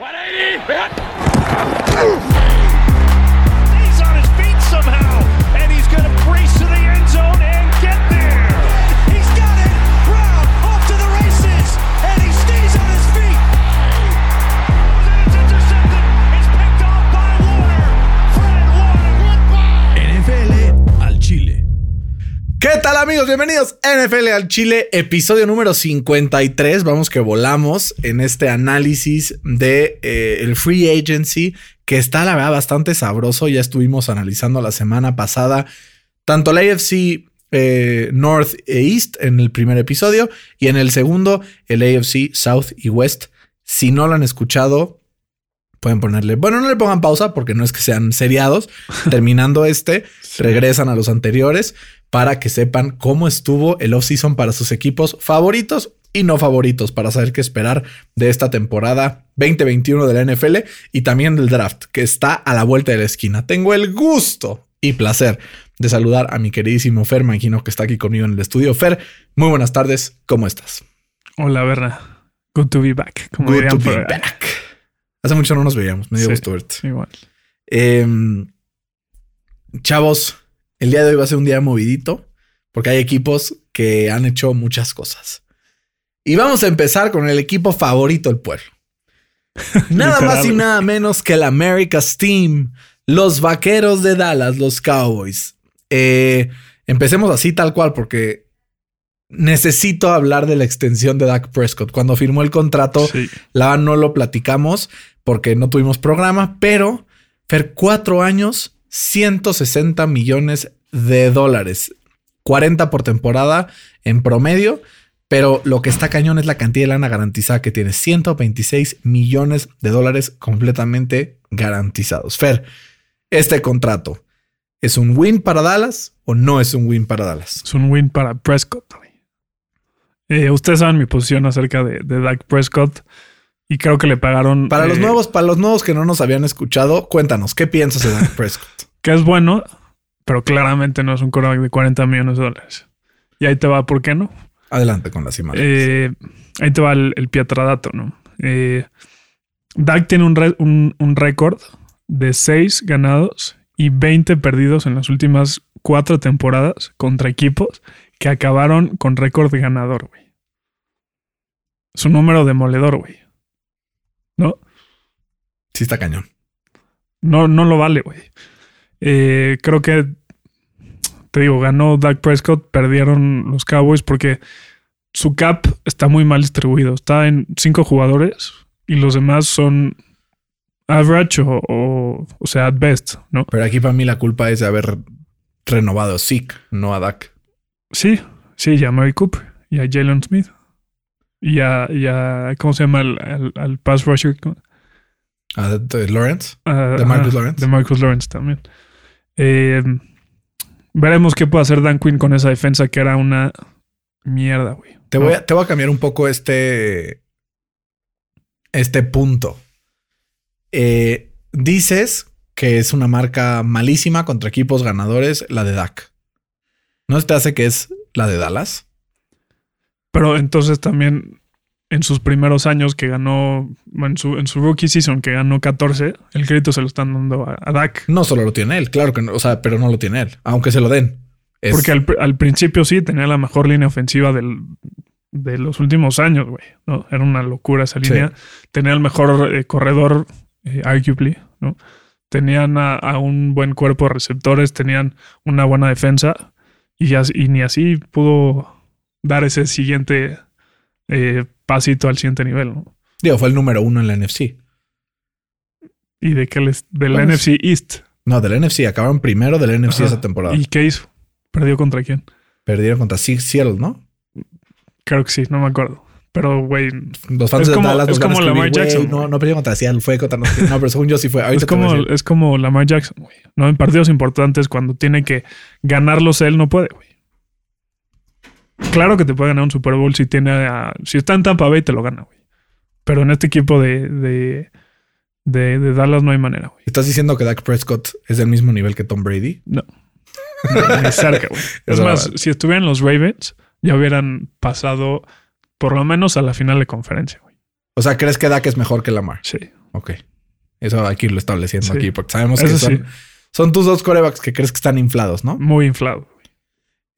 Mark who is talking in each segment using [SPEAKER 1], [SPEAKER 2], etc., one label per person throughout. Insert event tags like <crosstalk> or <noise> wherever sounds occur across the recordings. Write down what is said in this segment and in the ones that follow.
[SPEAKER 1] 180!
[SPEAKER 2] ¿Qué tal amigos? Bienvenidos a NFL al Chile, episodio número 53. Vamos que volamos en este análisis de eh, el free agency que está la verdad bastante sabroso. Ya estuvimos analizando la semana pasada tanto la AFC eh, North e East en el primer episodio y en el segundo el AFC South y West. Si no lo han escuchado, pueden ponerle, bueno, no le pongan pausa porque no es que sean seriados. <laughs> Terminando este, regresan a los anteriores para que sepan cómo estuvo el off-season para sus equipos favoritos y no favoritos para saber qué esperar de esta temporada 2021 de la NFL y también del draft que está a la vuelta de la esquina. Tengo el gusto y placer de saludar a mi queridísimo Fer Manquino que está aquí conmigo en el estudio. Fer, muy buenas tardes, ¿cómo estás?
[SPEAKER 3] Hola, Berna. Good to be back. Como
[SPEAKER 2] Good to be
[SPEAKER 3] por
[SPEAKER 2] back. Hace mucho no nos veíamos, me dio
[SPEAKER 3] Sí.
[SPEAKER 2] gusto verte.
[SPEAKER 3] Igual.
[SPEAKER 2] Em, chavos, el día de hoy va a ser un día movidito porque hay equipos que han hecho muchas cosas. Y vamos a empezar con el equipo favorito del pueblo. <laughs> Nada más y nada menos que el America's Team, los vaqueros de Dallas, los Cowboys. Eh, empecemos así tal cual porque necesito hablar de la extensión de Dak Prescott. Cuando firmó el contrato,
[SPEAKER 3] Sí.
[SPEAKER 2] la no lo platicamos porque no tuvimos programa, pero Fer, cuatro años, 160 millones de dólares, 40 por temporada en promedio. Pero lo que está cañón es la cantidad de lana garantizada que tiene. 126 millones de dólares completamente garantizados. Fer, este contrato, ¿es un win para Dallas o no es un win para Dallas?
[SPEAKER 3] Es un win para Prescott. Eh, ustedes saben mi posición acerca de, de Dak Prescott y creo que le pagaron.
[SPEAKER 2] Para los
[SPEAKER 3] eh,
[SPEAKER 2] nuevos, para los nuevos que no nos habían escuchado, cuéntanos, ¿qué piensas de Dak Prescott? <laughs>
[SPEAKER 3] Que es bueno, pero claramente no es un quarterback de 40 millones de dólares. Y ahí te va, ¿por qué no?
[SPEAKER 2] Adelante con las imágenes.
[SPEAKER 3] Eh, ahí te va el, el pietradato, ¿no? Eh, Dak tiene un, re- un- un récord de 6 ganados y 20 perdidos en las últimas cuatro temporadas contra equipos que acabaron con récord ganador, güey. Es un número demoledor, güey. ¿No?
[SPEAKER 2] sí está cañón.
[SPEAKER 3] No, no lo vale, güey. Eh, creo que, te digo, ganó Dak Prescott, perdieron los Cowboys porque su cap está muy mal distribuido. Está en cinco jugadores y los demás son average o, o, o sea, at best, ¿no?
[SPEAKER 2] Pero aquí para mí la culpa es de haber renovado a Zeke, no a Dak.
[SPEAKER 3] Sí, sí, y a Mary Cooper y a Jalen Smith y a, y a- ¿cómo se llama? Al, al- al pass rusher.
[SPEAKER 2] A de Lawrence.
[SPEAKER 3] Ah,
[SPEAKER 2] ¿De Marcus Lawrence?
[SPEAKER 3] De Marcus Lawrence también. Eh, veremos qué puede hacer Dan Quinn con esa defensa que era una mierda, güey.
[SPEAKER 2] Te voy, a, te voy a cambiar un poco este, este punto. Eh, dices que es una marca malísima contra equipos ganadores, la de Dak. ¿No te hace que es la de Dallas?
[SPEAKER 3] Pero entonces también en sus primeros años que ganó, en su, en su rookie season que ganó 14, el crédito se lo están dando a, a Dak.
[SPEAKER 2] No solo lo tiene él, claro que no, o sea, pero no lo tiene él, aunque se lo den. Es-
[SPEAKER 3] Porque al, al principio sí tenía la mejor línea ofensiva del, de los últimos años, güey. ¿no? Era una locura esa
[SPEAKER 2] Sí.
[SPEAKER 3] línea. Tenía el mejor eh, corredor, eh, arguably, ¿no? Tenían a, a un buen cuerpo de receptores, tenían una buena defensa y, as- y ni así pudo dar ese siguiente eh, pasito al siguiente nivel, ¿no?
[SPEAKER 2] digo, fue el número uno en la NFC.
[SPEAKER 3] Y de que les, del
[SPEAKER 2] Bueno,
[SPEAKER 3] NFC East.
[SPEAKER 2] No, del NFC, acabaron primero del NFC
[SPEAKER 3] Ajá.
[SPEAKER 2] esa temporada.
[SPEAKER 3] ¿Y qué hizo? ¿Perdió contra quién?
[SPEAKER 2] Perdieron contra Se- Seattle, ¿no?
[SPEAKER 3] Creo que sí, no me acuerdo. Pero, güey,
[SPEAKER 2] Los fans
[SPEAKER 3] Es
[SPEAKER 2] de
[SPEAKER 3] como-
[SPEAKER 2] Dallas
[SPEAKER 3] es
[SPEAKER 2] nos van a
[SPEAKER 3] como
[SPEAKER 2] escribir,
[SPEAKER 3] Lamar
[SPEAKER 2] "Güey,
[SPEAKER 3] Jackson,
[SPEAKER 2] No,
[SPEAKER 3] güey".
[SPEAKER 2] no perdió contra Seattle, fue contra nosotros. No, pero según yo sí fue.
[SPEAKER 3] Es como, es como Lamar Jackson, güey. ¿no? En partidos importantes, cuando tiene que ganarlos él, no puede, güey. Claro que te puede ganar un Super Bowl si tiene a- si está en Tampa Bay, te lo gana, güey. Pero en este equipo de, de, de, de Dallas no hay manera, güey.
[SPEAKER 2] ¿Estás diciendo que Dak Prescott es del mismo nivel que Tom Brady?
[SPEAKER 3] No. <laughs> No, Ni cerca, güey. Es más, si estuvieran los Ravens, ya hubieran pasado por lo menos a la final de conferencia, güey.
[SPEAKER 2] O sea, ¿crees que Dak es mejor que Lamar?
[SPEAKER 3] Sí.
[SPEAKER 2] Ok. Eso hay que irlo estableciendo
[SPEAKER 3] Sí.
[SPEAKER 2] aquí porque sabemos que son,
[SPEAKER 3] sí.
[SPEAKER 2] son tus dos corebacks que crees que están inflados, ¿no?
[SPEAKER 3] Muy inflado.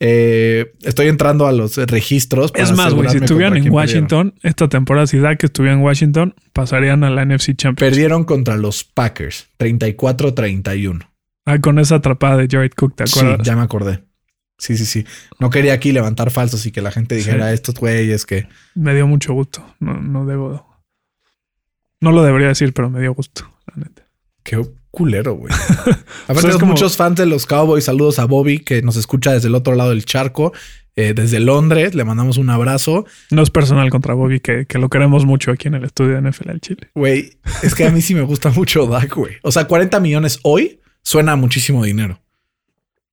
[SPEAKER 2] Eh, estoy entrando a los registros. para
[SPEAKER 3] Es más, güey, si estuvieran en Washington, esta temporada, si Dak estuviera en Washington, pasarían a la NFC Championship.
[SPEAKER 2] Perdieron contra los Packers, 34-31.
[SPEAKER 3] Ah, con esa atrapada de Jared Cook, ¿te
[SPEAKER 2] Sí,
[SPEAKER 3] acuerdas?
[SPEAKER 2] ya me acordé. Sí, sí, sí. No quería aquí levantar falsos y que la gente dijera
[SPEAKER 3] Sí.
[SPEAKER 2] estos güeyes que
[SPEAKER 3] Me dio mucho gusto. No, no debo. No lo debería decir, pero me dio gusto, la neta.
[SPEAKER 2] qué culero, güey. <laughs> Aparte,
[SPEAKER 3] es
[SPEAKER 2] hay
[SPEAKER 3] como-
[SPEAKER 2] muchos fans de los Cowboys. Saludos a Bobby que nos escucha desde el otro lado del charco, eh, desde Londres. Le mandamos un abrazo.
[SPEAKER 3] No es personal contra Bobby, que, que lo queremos mucho aquí en el estudio de NFL al Chile.
[SPEAKER 2] Güey, es que a mí sí me gusta mucho Dak, güey. O sea, 40 millones hoy suena a muchísimo dinero.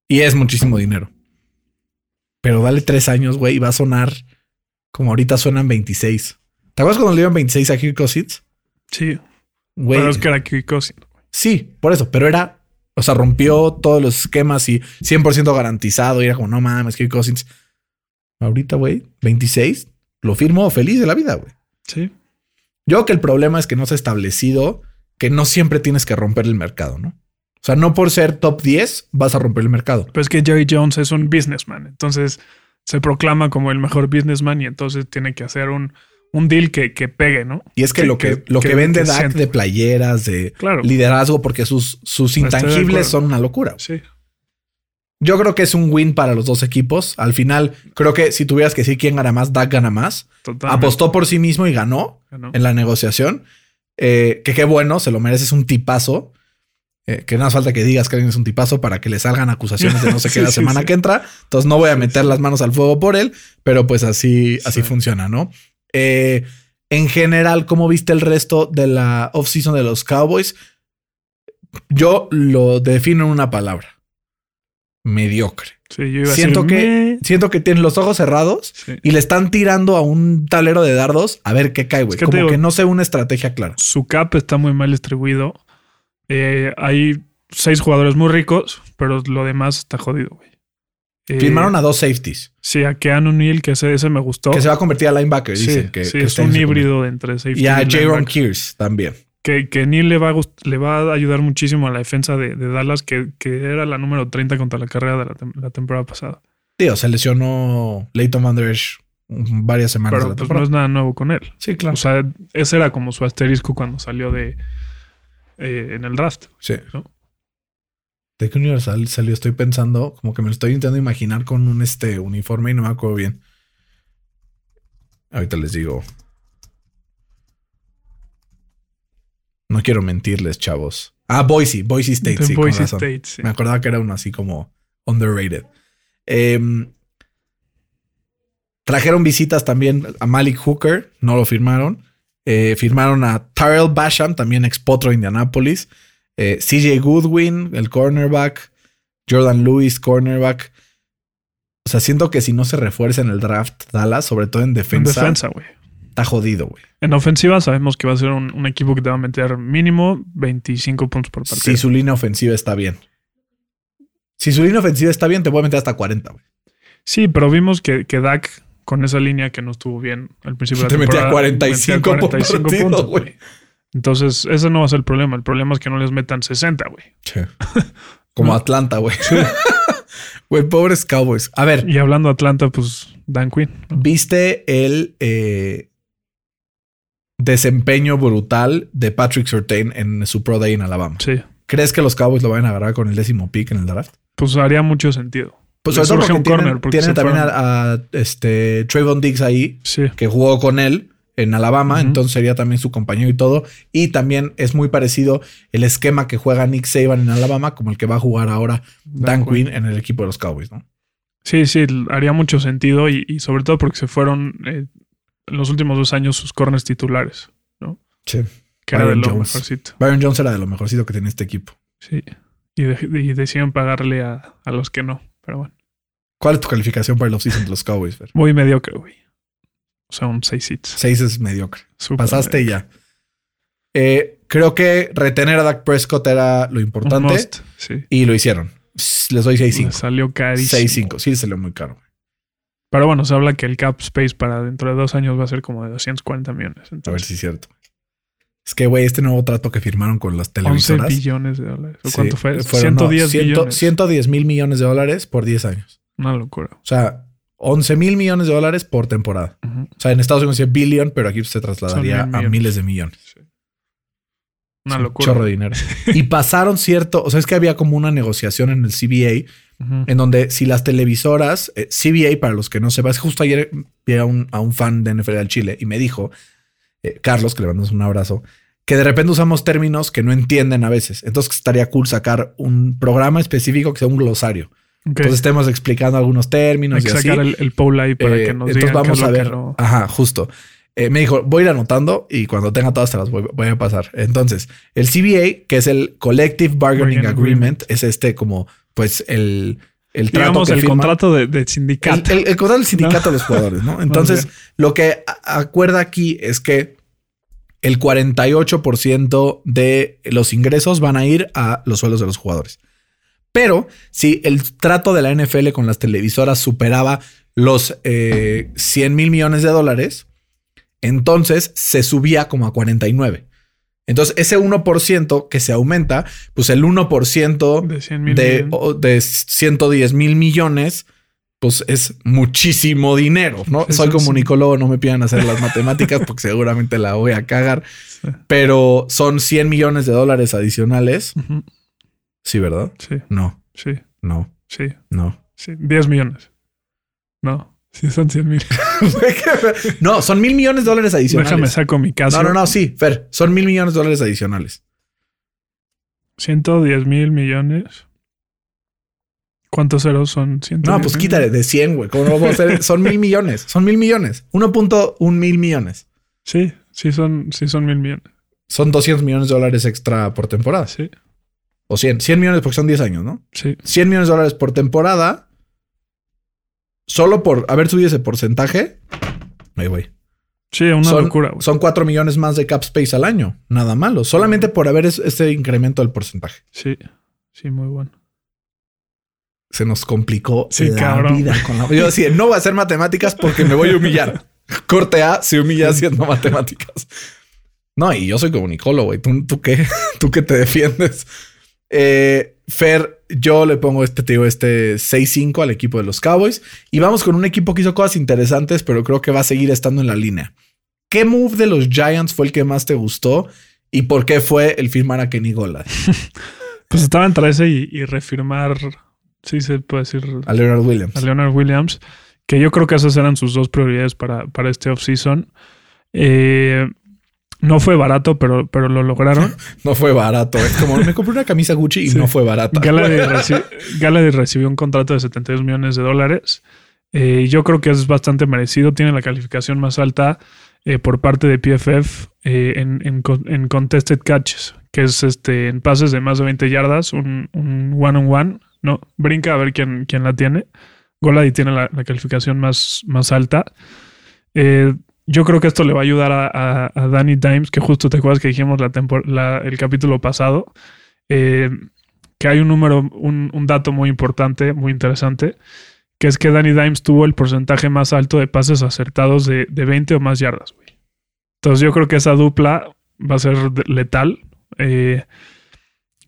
[SPEAKER 2] Y es muchísimo dinero. Pero dale tres años, güey, y va a sonar como ahorita suenan 26. ¿Te acuerdas cuando le dieron 26 a Kirk Cousins?
[SPEAKER 3] Sí,
[SPEAKER 2] Güey,
[SPEAKER 3] pero es que era Kirk Cousins.
[SPEAKER 2] Sí, por eso, pero era, o sea, rompió todos los esquemas y 100% garantizado. Y era como, no mames, Kirk Cousins. Ahorita, güey, 26, lo firmo feliz de la vida, güey.
[SPEAKER 3] Sí.
[SPEAKER 2] Yo creo que el problema es que no se ha establecido que no siempre tienes que romper el mercado, ¿no? O sea, no por ser top 10 vas a romper el mercado.
[SPEAKER 3] Pero es que Jerry Jones es un businessman. Entonces se proclama como el mejor businessman y entonces tiene que hacer un, un deal que, que pegue, ¿no?
[SPEAKER 2] Y es que,
[SPEAKER 3] Que-
[SPEAKER 2] lo que,
[SPEAKER 3] que-
[SPEAKER 2] lo que, vende Dak de playeras, de
[SPEAKER 3] Claro.
[SPEAKER 2] liderazgo, porque sus, sus intangibles son una locura.
[SPEAKER 3] Sí.
[SPEAKER 2] Yo creo que es un win para los dos equipos. Al final, creo que si tuvieras que decir quién gana más, Dak gana más.
[SPEAKER 3] Totalmente.
[SPEAKER 2] Apostó por sí mismo y ganó en la negociación. Eh, que qué bueno, se lo merece, es un tipazo. Eh, que nada más falta que digas que alguien es un tipazo para que le salgan acusaciones de no sé <laughs> qué
[SPEAKER 3] Sí,
[SPEAKER 2] la semana
[SPEAKER 3] sí.
[SPEAKER 2] que entra. Entonces no voy a meter las manos al fuego por él, pero pues así, así
[SPEAKER 3] Sí.
[SPEAKER 2] funciona, ¿no? Eh, en general, ¿cómo viste el resto de la offseason de los Cowboys? Yo lo defino en una palabra. Mediocre.
[SPEAKER 3] Sí, yo iba a
[SPEAKER 2] Siento
[SPEAKER 3] decir,
[SPEAKER 2] que, siento que tienen los ojos cerrados
[SPEAKER 3] Sí.
[SPEAKER 2] y le están tirando a un tablero de dardos a ver qué cae, güey.
[SPEAKER 3] Es que te
[SPEAKER 2] Como
[SPEAKER 3] digo-
[SPEAKER 2] que no sé una estrategia clara.
[SPEAKER 3] Su cap está muy mal distribuido. Eh, hay seis jugadores muy ricos, pero lo demás está jodido, güey. Eh,
[SPEAKER 2] Firmaron a dos safeties,
[SPEAKER 3] Sí, a Keanu Neal, que ese, ese me gustó.
[SPEAKER 2] que se va a convertir a linebacker,
[SPEAKER 3] sí,
[SPEAKER 2] dicen que,
[SPEAKER 3] sí,
[SPEAKER 2] que
[SPEAKER 3] es un híbrido de entre safety
[SPEAKER 2] Y a Jaron. Kears también.
[SPEAKER 3] Que, que Neal le va, a le va a ayudar muchísimo a la defensa de, de Dallas, que, que era la número 30 contra la carrera de la, tem- la temporada pasada.
[SPEAKER 2] Tío, se lesionó Leighton Van Der Esch varias semanas de
[SPEAKER 3] Pero
[SPEAKER 2] la
[SPEAKER 3] pues no es nada nuevo con él.
[SPEAKER 2] Sí, claro.
[SPEAKER 3] O sea, ese era como su asterisco cuando salió de eh, en el draft.
[SPEAKER 2] sí.
[SPEAKER 3] ¿no?
[SPEAKER 2] ¿De qué universal salió? Estoy pensando, como que me lo estoy intentando imaginar con un este uniforme y no me acuerdo bien. Ahorita les digo. No quiero mentirles, chavos. Ah, Boise, Boise State, sí, con
[SPEAKER 3] Boise
[SPEAKER 2] razón.
[SPEAKER 3] State, sí.
[SPEAKER 2] Me acordaba que era uno así como underrated. Em, trajeron visitas también a Malik Hooker, no lo firmaron. Eh, firmaron a Tyrell Basham, también ex potro de Indianapolis. Eh, CJ Goodwin, el cornerback. Jordan Lewis, cornerback. O sea, siento que si no se refuerza en el draft Dallas, sobre todo en
[SPEAKER 3] En
[SPEAKER 2] defensa,
[SPEAKER 3] defensa, güey.
[SPEAKER 2] está jodido, güey.
[SPEAKER 3] En ofensiva sabemos que va a ser un, un equipo que te va a meter mínimo 25 puntos por partido.
[SPEAKER 2] Si su línea ofensiva está bien. Si su línea ofensiva está bien, te puede meter hasta 40, güey.
[SPEAKER 3] Sí, pero vimos que, que Dak con esa línea que no estuvo bien al principio de
[SPEAKER 2] Te
[SPEAKER 3] la
[SPEAKER 2] metía
[SPEAKER 3] temporada
[SPEAKER 2] 45 por partido, güey.
[SPEAKER 3] Entonces, ese no va a ser el problema. El problema es que no les metan 60, güey.
[SPEAKER 2] Sí. Como. Atlanta, güey. <laughs> Güey, pobres Cowboys. A ver,
[SPEAKER 3] Y hablando de Atlanta, pues Dan Quinn.
[SPEAKER 2] ¿viste el eh, desempeño brutal de Patrick Surtain en su Pro Day en Alabama?
[SPEAKER 3] Sí.
[SPEAKER 2] ¿Crees que los Cowboys lo vayan a agarrar con el décimo pick en el draft?
[SPEAKER 3] Pues haría mucho sentido.
[SPEAKER 2] Pues sobre todo porque
[SPEAKER 3] un
[SPEAKER 2] tienen,
[SPEAKER 3] corner, porque
[SPEAKER 2] tienen también a, a, este Trayvon Diggs ahí,
[SPEAKER 3] Sí.
[SPEAKER 2] que jugó con él en Alabama, entonces sería también su compañero y todo. Y también es muy parecido el esquema que juega Nick Saban en Alabama, como el que va a jugar ahora Dan, Quinn en el equipo de los Cowboys, ¿no?
[SPEAKER 3] Sí, sí, haría mucho sentido y, y sobre todo porque se fueron eh, en los últimos dos años sus corners titulares,
[SPEAKER 2] Sí.
[SPEAKER 3] que era de
[SPEAKER 2] Byron
[SPEAKER 3] lo
[SPEAKER 2] Jones.
[SPEAKER 3] mejorcito.
[SPEAKER 2] Byron Jones era de lo mejorcito que tiene este equipo.
[SPEAKER 3] Sí. Y, de- y deciden pagarle a, a los que no. Pero bueno,
[SPEAKER 2] ¿Cuál es tu calificación para el offseason de los Cowboys, Fer?
[SPEAKER 3] muy mediocre, güey. O sea, un 6 hits.
[SPEAKER 2] Seis es mediocre.
[SPEAKER 3] Súper
[SPEAKER 2] Pasaste y
[SPEAKER 3] mediocre.
[SPEAKER 2] ya. Eh, creo que retener a Dak Prescott era lo importante
[SPEAKER 3] must, sí.
[SPEAKER 2] y lo hicieron. Les doy
[SPEAKER 3] Le
[SPEAKER 2] 6-5.
[SPEAKER 3] salió carísimo.
[SPEAKER 2] 6-5. Sí, se le muy caro.
[SPEAKER 3] Pero bueno, se habla que el cap space para dentro de dos años va a ser como de 240 millones.
[SPEAKER 2] A ver
[SPEAKER 3] Entonces,
[SPEAKER 2] si es cierto. Es que, güey, este nuevo trato que firmaron con las
[SPEAKER 3] 11
[SPEAKER 2] televisoras.
[SPEAKER 3] billones de dólares. ¿O
[SPEAKER 2] sí,
[SPEAKER 3] cuánto fue?
[SPEAKER 2] fueron, no,
[SPEAKER 3] 110
[SPEAKER 2] ciento-
[SPEAKER 3] billones.
[SPEAKER 2] 110 mil millones de dólares por 10 años.
[SPEAKER 3] Una locura.
[SPEAKER 2] O sea, 11 mil millones de dólares por temporada. O sea, en Estados Unidos es billion, pero aquí se trasladaría
[SPEAKER 3] mil
[SPEAKER 2] a miles de millones.
[SPEAKER 3] Una
[SPEAKER 2] Es un
[SPEAKER 3] locura.
[SPEAKER 2] chorro de dinero. <laughs> y pasaron cierto, o sea, es que había como una negociación en el CBA en donde si las televisoras, eh, CBA, para los que no sepan, es que justo ayer vi a un, a un fan de NFL al Chile y me dijo, eh, Carlos, que le mandamos un abrazo, que de repente usamos términos que no entienden a veces. Entonces estaría cool sacar un programa específico que sea un glosario. Entonces estemos explicando algunos términos
[SPEAKER 3] Hay que
[SPEAKER 2] y así.
[SPEAKER 3] sacar el, el poll ahí para
[SPEAKER 2] Eh,
[SPEAKER 3] que nos
[SPEAKER 2] entonces
[SPEAKER 3] digan
[SPEAKER 2] vamos a ver.
[SPEAKER 3] no-
[SPEAKER 2] Ajá, justo. Eh, me dijo, voy a ir anotando y cuando tenga todas te las voy, voy a pasar. Entonces, el CBA, que es el Collective Bargaining Agreement, es este como, pues, el, el trato
[SPEAKER 3] Digamos
[SPEAKER 2] que
[SPEAKER 3] el contrato de, de sindicato.
[SPEAKER 2] El, el- el contrato del <laughs> sindicato de los jugadores, ¿no? <laughs> Entonces, lo que acuerda aquí es que el 48% de los ingresos van a ir a los sueldos de los jugadores. Pero si el trato de la NFL con las televisoras superaba los eh, 100 mil millones de dólares, entonces se subía como a 49. Entonces, ese 1% que se aumenta, pues el 1%
[SPEAKER 3] de 100 mil
[SPEAKER 2] de, o- de 110 mil millones, pues es muchísimo dinero, ¿no?
[SPEAKER 3] Sí,
[SPEAKER 2] Soy
[SPEAKER 3] sí, sí.
[SPEAKER 2] comunicólogo, no me pidan hacer las matemáticas porque <laughs> seguramente la voy a cagar, pero son 100 millones de dólares adicionales.
[SPEAKER 3] Ujú.
[SPEAKER 2] Sí, ¿verdad?
[SPEAKER 3] Sí,
[SPEAKER 2] No,
[SPEAKER 3] sí,
[SPEAKER 2] no,
[SPEAKER 3] sí,
[SPEAKER 2] no.
[SPEAKER 3] sí. 10 millones. No, sí son 100 mil. <laughs>
[SPEAKER 2] no, son mil millones de dólares adicionales.
[SPEAKER 3] Déjame saco mi caso.
[SPEAKER 2] no, no, no, sí, Fer, son mil millones de dólares adicionales.
[SPEAKER 3] 110 mil millones. ¿Cuántos ceros son? 110
[SPEAKER 2] No, pues quítale de 100, güey. ¿Cómo no puedo hacer? <laughs> Son mil millones, son mil millones. 1.1 mil millones.
[SPEAKER 3] Sí, sí son, sí son mil millones.
[SPEAKER 2] Son 200 millones de dólares extra por temporada.
[SPEAKER 3] Sí,
[SPEAKER 2] O 100. 100 millones porque son 10 años, ¿no?
[SPEAKER 3] sí.
[SPEAKER 2] 100 millones de dólares por temporada. Solo por haber subido ese porcentaje. Ay, güey.
[SPEAKER 3] Sí, una
[SPEAKER 2] Son,
[SPEAKER 3] locura. güey.
[SPEAKER 2] son 4 millones más de cap space al año. Nada malo. Solamente por haber es- ese incremento del porcentaje.
[SPEAKER 3] Sí, sí, muy bueno.
[SPEAKER 2] Se nos complicó
[SPEAKER 3] Sí,
[SPEAKER 2] la
[SPEAKER 3] cabrón.
[SPEAKER 2] vida con la. Yo decía, no voy a hacer matemáticas porque me voy a humillar. <laughs> Corte A se humilla haciendo matemáticas. No, y yo soy comunicólogo, güey. ¿Tú, tú qué? <laughs> ¿Tú qué te defiendes? Eh, Fer, yo le pongo este, te digo, este 6-5 al equipo de los Cowboys. Y vamos con un equipo que hizo cosas interesantes, pero creo que va a seguir estando en la línea. ¿Qué move de los Giants fue el que más te gustó? ¿Y por qué fue el firmar a Kenny Golladay? <laughs>
[SPEAKER 3] Pues estaba entre ese y, y refirmar, sí se puede decir,
[SPEAKER 2] A Leonard Williams.
[SPEAKER 3] a Leonard Williams, que yo creo que esas eran sus dos prioridades para, para este offseason. Eh, no fue barato, pero, pero lo lograron. <laughs>
[SPEAKER 2] No fue barato. Es como me compré una camisa Gucci y
[SPEAKER 3] Sí.
[SPEAKER 2] no fue barata.
[SPEAKER 3] Galladay, <laughs> reci- Galladay recibió un contrato de 72 millones de dólares. Eh, yo creo que es bastante merecido. Tiene la calificación más alta eh, por parte de PFF eh, en, en con- en contested catches, que es este en pases de más de 20 yardas, un, un one-on-one. No, brinca a ver quién, quién la tiene. Golady tiene la, la calificación más, más alta. Eh, yo creo que esto le va a ayudar a, a- a Danny Dimes, que justo te acuerdas que dijimos la tempor- la- el capítulo pasado. Eh, que hay un número, un, un dato muy importante, muy interesante, que es que Danny Dimes tuvo el porcentaje más alto de pases acertados de, de 20 o más yardas. güey. Entonces yo creo que esa dupla va a ser letal. Eh,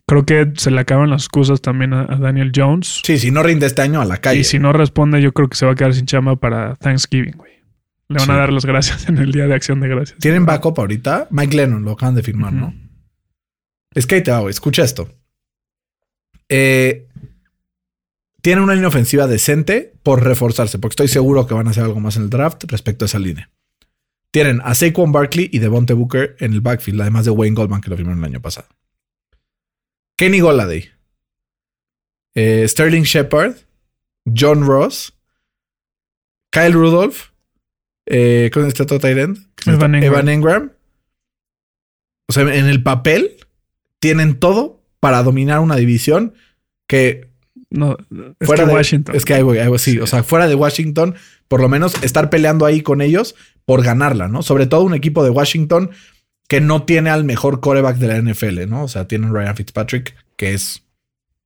[SPEAKER 3] creo que se le acaban las excusas también a Daniel Jones.
[SPEAKER 2] Sí, si no rinde este año a la calle.
[SPEAKER 3] Y si no responde, yo creo que se va a quedar sin chamba para Thanksgiving, güey. Le van
[SPEAKER 2] Sí.
[SPEAKER 3] a dar las gracias <laughs> en el día de acción de gracias.
[SPEAKER 2] ¿Tienen backup ahorita? Mike Lennon lo acaban de firmar, ¿no? Es que ahí te va, güey. Escucha esto. Eh, tienen una línea ofensiva decente por reforzarse, porque estoy seguro que van a hacer algo más en el draft respecto a esa línea. Tienen a Saquon Barkley y Devonte Booker en el backfield, además de Wayne Goldman, que lo firmaron el año pasado. Kenny Golladay, eh, Sterling Shepard, John Ross, Kyle Rudolph, eh, con este otro tight end?
[SPEAKER 3] Evan Engram.
[SPEAKER 2] Evan Engram. O sea, en el papel tienen todo para dominar una división que
[SPEAKER 3] No, es
[SPEAKER 2] fuera
[SPEAKER 3] que
[SPEAKER 2] de
[SPEAKER 3] Washington.
[SPEAKER 2] Es que ahí voy, ahí voy, sí, o sea, fuera de Washington, por lo menos estar peleando ahí con ellos por ganarla, ¿no? Sobre todo un equipo de Washington que no tiene al mejor coreback de la NFL, ¿no? O sea, tienen Ryan Fitzpatrick, que es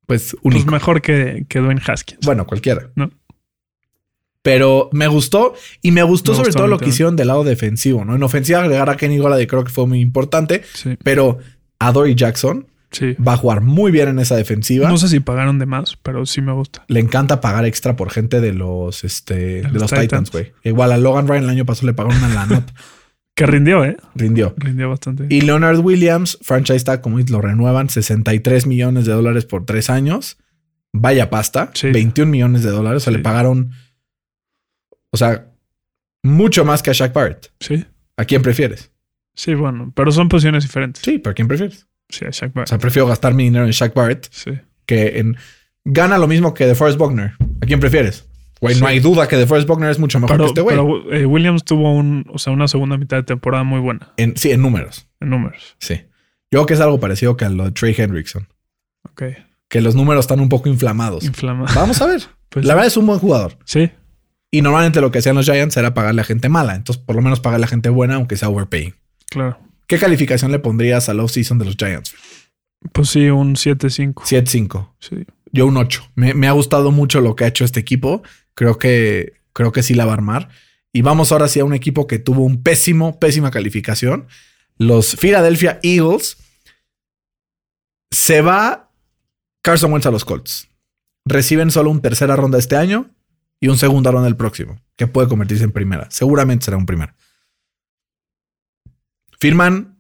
[SPEAKER 2] pues
[SPEAKER 3] pues
[SPEAKER 2] único.
[SPEAKER 3] mejor que, que Dwayne Haskins.
[SPEAKER 2] bueno, cualquiera.
[SPEAKER 3] No.
[SPEAKER 2] Pero me gustó y me gustó
[SPEAKER 3] Me
[SPEAKER 2] sobre
[SPEAKER 3] gustó
[SPEAKER 2] todo lo que hicieron del lado defensivo, ¿no? En ofensiva agregar a Kenny Golladay creo que fue muy importante,
[SPEAKER 3] Sí,
[SPEAKER 2] pero a Dory Jackson
[SPEAKER 3] sí.
[SPEAKER 2] va a jugar muy bien en esa defensiva.
[SPEAKER 3] No sé si pagaron de más, pero sí me gusta.
[SPEAKER 2] Le encanta pagar extra por gente de los, este, de
[SPEAKER 3] los
[SPEAKER 2] los Titans, güey. Igual a Logan Ryan el año pasado le pagaron una lana, <laughs>
[SPEAKER 3] Que rindió, ¿eh?
[SPEAKER 2] rindió.
[SPEAKER 3] Rindió bastante.
[SPEAKER 2] Y Leonard Williams, franchise tag, como lo renuevan, 63 millones de dólares por tres años. Vaya pasta,
[SPEAKER 3] Sí.
[SPEAKER 2] 21 millones de dólares. O sea, le pagaron, o sea, mucho más que a Shaq Barrett.
[SPEAKER 3] Sí,
[SPEAKER 2] ¿A quién prefieres?
[SPEAKER 3] sí, bueno, pero son posiciones diferentes.
[SPEAKER 2] Sí, pero ¿a quién prefieres?
[SPEAKER 3] Sí, a Shaq
[SPEAKER 2] O
[SPEAKER 3] Barrett.
[SPEAKER 2] sea, prefiero gastar mi dinero en Shaq Barrett
[SPEAKER 3] Sí.
[SPEAKER 2] que en... Gana lo mismo que DeForest Buckner. ¿A quién prefieres? Güey, no hay duda que DeForest Buckner es mucho mejor
[SPEAKER 3] Pero,
[SPEAKER 2] que este güey.
[SPEAKER 3] pero, eh, Williams tuvo un, o sea, una segunda mitad de temporada muy buena
[SPEAKER 2] En- Sí, en números.
[SPEAKER 3] en números.
[SPEAKER 2] Sí. Yo creo que es algo parecido que a lo de Trey Hendrickson.
[SPEAKER 3] Ok.
[SPEAKER 2] Que los números están un poco inflamados.
[SPEAKER 3] Inflama.
[SPEAKER 2] Vamos a ver. <laughs>
[SPEAKER 3] Pues
[SPEAKER 2] La verdad es un buen jugador.
[SPEAKER 3] Sí,
[SPEAKER 2] Y normalmente lo que hacían los Giants era pagarle a gente mala. Entonces, por lo menos pagarle a gente buena, aunque sea overpaying.
[SPEAKER 3] claro.
[SPEAKER 2] ¿Qué calificación le pondrías al off-season de los Giants?
[SPEAKER 3] Pues sí, un 7-5.
[SPEAKER 2] 7-5.
[SPEAKER 3] Sí.
[SPEAKER 2] Yo un 8. Me, me ha gustado mucho lo que ha hecho este equipo. Creo que, creo que sí la va a armar. Y vamos ahora sí a un equipo que tuvo un pésimo, pésima calificación. Los Philadelphia Eagles. Se va Carson Wentz a los Colts. Reciben solo un tercera ronda este año y un segunda ronda el próximo, que puede convertirse en primera. Seguramente será un primera. Firman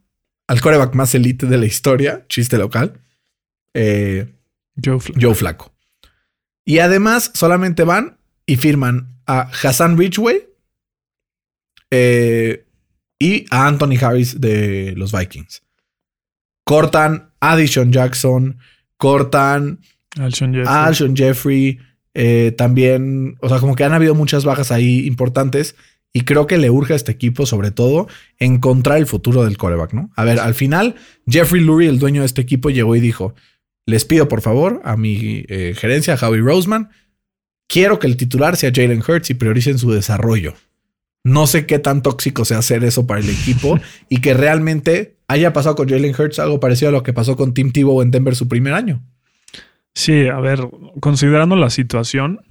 [SPEAKER 2] al coreback más elite de la historia, chiste local. Eh,
[SPEAKER 3] Joe Fla-
[SPEAKER 2] Joe Flaco. Y además solamente van y firman a Hassan Ridgway eh, y a Anthony Harris de los Vikings. Cortan a Dishon Jackson, cortan
[SPEAKER 3] Alshon Jeffrey.
[SPEAKER 2] Alshon Jeffrey, eh, también, o sea, como que han habido muchas bajas ahí importantes y creo que le urge a este equipo, sobre todo, encontrar el futuro del coreback, ¿no? A ver, al final, Jeffrey Lurie, el dueño de este equipo, llegó y dijo, les pido por favor a mi eh, gerencia, a Howie Roseman, quiero que el titular sea Jalen Hurts y prioricen su desarrollo. No sé qué tan tóxico sea hacer eso para el equipo <laughs> y que realmente haya pasado con Jalen Hurts algo parecido a lo que pasó con Tim Tebow en Denver su primer año.
[SPEAKER 3] Sí, a ver, considerando la situación,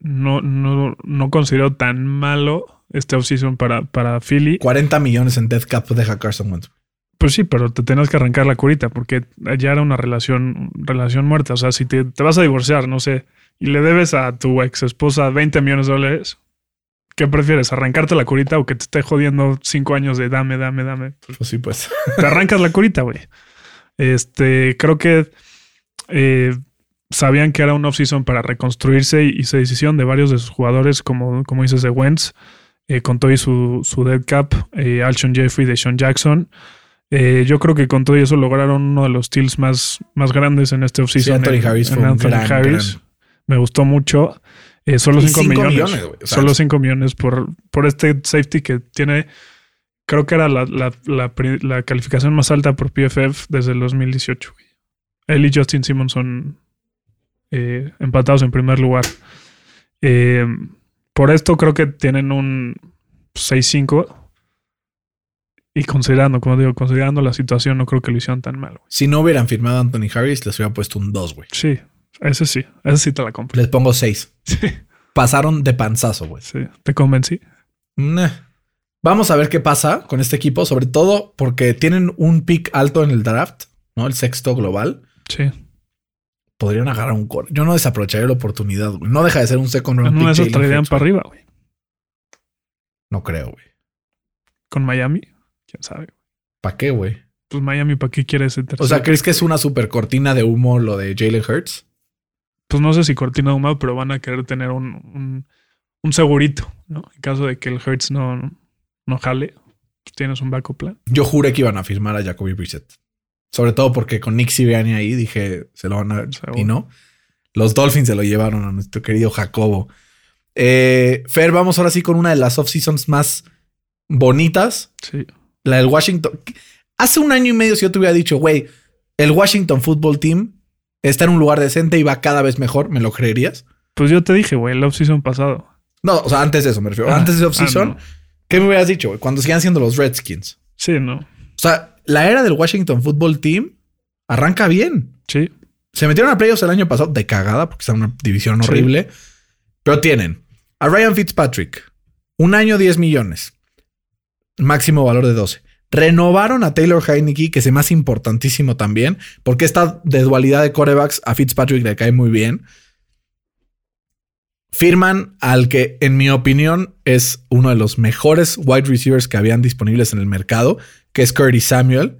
[SPEAKER 3] no, no, no considero tan malo este offseason para, para Philly.
[SPEAKER 2] 40 millones en death cap deja Carson Wentz.
[SPEAKER 3] Pues sí, pero te tenías que arrancar la curita porque ya era una relación, relación muerta. O sea, si te, te vas a divorciar, no sé, y le debes a tu ex esposa 20 millones de dólares, ¿qué prefieres? ¿Arrancarte la curita o que te esté jodiendo cinco años de dame, dame, dame? Pues
[SPEAKER 2] sí, pues.
[SPEAKER 3] te arrancas la curita, güey. Este, creo que eh, sabían que era un off-season para reconstruirse y, y se decidieron de varios de sus jugadores, como, como dices, de Wentz, eh, con todo y su, su dead cap, eh, Alshon Jeffrey, de Sean Jackson. Eh, yo creo que con todo y eso lograron uno de los steals más, más grandes en este
[SPEAKER 2] Sí,
[SPEAKER 3] offseason.
[SPEAKER 2] Anthony
[SPEAKER 3] en-
[SPEAKER 2] Harris
[SPEAKER 3] en
[SPEAKER 2] fue un
[SPEAKER 3] Anthony
[SPEAKER 2] gran,
[SPEAKER 3] Harris.
[SPEAKER 2] gran-
[SPEAKER 3] Me gustó mucho. Eh, solo
[SPEAKER 2] Y
[SPEAKER 3] 5
[SPEAKER 2] cinco
[SPEAKER 3] millones.
[SPEAKER 2] millones, güey. O sea,
[SPEAKER 3] solo 5 millones por, por este safety que tiene. Creo que era la, la- la calificación más alta por PFF desde el 2018. güey. Él y Justin Simmons son eh, empatados en primer lugar. Eh, por esto creo que tienen un 6-5. Y considerando, como digo, considerando la situación, no creo que lo hicieron tan mal.
[SPEAKER 2] Si no hubieran firmado a Anthony Harris, les hubiera puesto un 2, güey.
[SPEAKER 3] Sí, ese sí, ese sí te la compro.
[SPEAKER 2] Les pongo 6.
[SPEAKER 3] Sí,
[SPEAKER 2] Pasaron de panzazo, güey.
[SPEAKER 3] sí, te convencí.
[SPEAKER 2] Nah. Vamos a ver qué pasa con este equipo, sobre todo porque tienen un pick alto en el draft, ¿no? El sexto global.
[SPEAKER 3] Sí.
[SPEAKER 2] Podrían agarrar un core. Yo no desaprovecharía la oportunidad, güey. No deja de ser un second round
[SPEAKER 3] esas
[SPEAKER 2] Jalen
[SPEAKER 3] traerían
[SPEAKER 2] Hurts,
[SPEAKER 3] para arriba, güey.
[SPEAKER 2] No creo, güey.
[SPEAKER 3] Con Miami, quién sabe.
[SPEAKER 2] ¿Para qué, güey?
[SPEAKER 3] Pues Miami, ¿para qué quiere ese tercero?
[SPEAKER 2] O sea, ¿crees que es una super cortina de humo lo de Jalen Hurts?
[SPEAKER 3] pues no sé si cortina de humo, pero van a querer tener un, un, un segurito, ¿no? En caso de que el Hertz no, no jale, pues tienes un backup plan.
[SPEAKER 2] Yo juré que iban a firmar a Jacoby Brissett. Sobre todo porque con Nick Sirianni ahí dije, se lo van a...
[SPEAKER 3] Seguro.
[SPEAKER 2] Y no. Los Dolphins se lo llevaron a nuestro querido Jacobo. Eh, Fer, vamos ahora sí con una de las off-seasons más bonitas.
[SPEAKER 3] Sí.
[SPEAKER 2] La del Washington. Hace un año y medio si yo te hubiera dicho, güey, el Washington Football Team está en un lugar decente y va cada vez mejor, ¿me lo creerías?
[SPEAKER 3] Pues yo te dije, güey, el offseason pasado.
[SPEAKER 2] No, o sea, antes de eso me refiero.
[SPEAKER 3] Ah,
[SPEAKER 2] antes de
[SPEAKER 3] ah,
[SPEAKER 2] off-season,
[SPEAKER 3] no.
[SPEAKER 2] ¿qué me hubieras dicho, güey? Cuando sigan siendo los Redskins.
[SPEAKER 3] Sí, no.
[SPEAKER 2] O sea, la era del Washington Football Team arranca bien.
[SPEAKER 3] Sí.
[SPEAKER 2] Se metieron a playoffs el año pasado de cagada porque está en una división
[SPEAKER 3] Sí.
[SPEAKER 2] horrible. Pero tienen A Ryan Fitzpatrick, un año 10 millones, máximo valor de 12. Renovaron a Taylor Heineke, que es más importantísimo también, porque esta de dualidad de corebacks a Fitzpatrick le cae muy bien. Firman al que, en mi opinión, es uno de los mejores wide receivers que habían disponibles en el mercado, que es Curtis Samuel.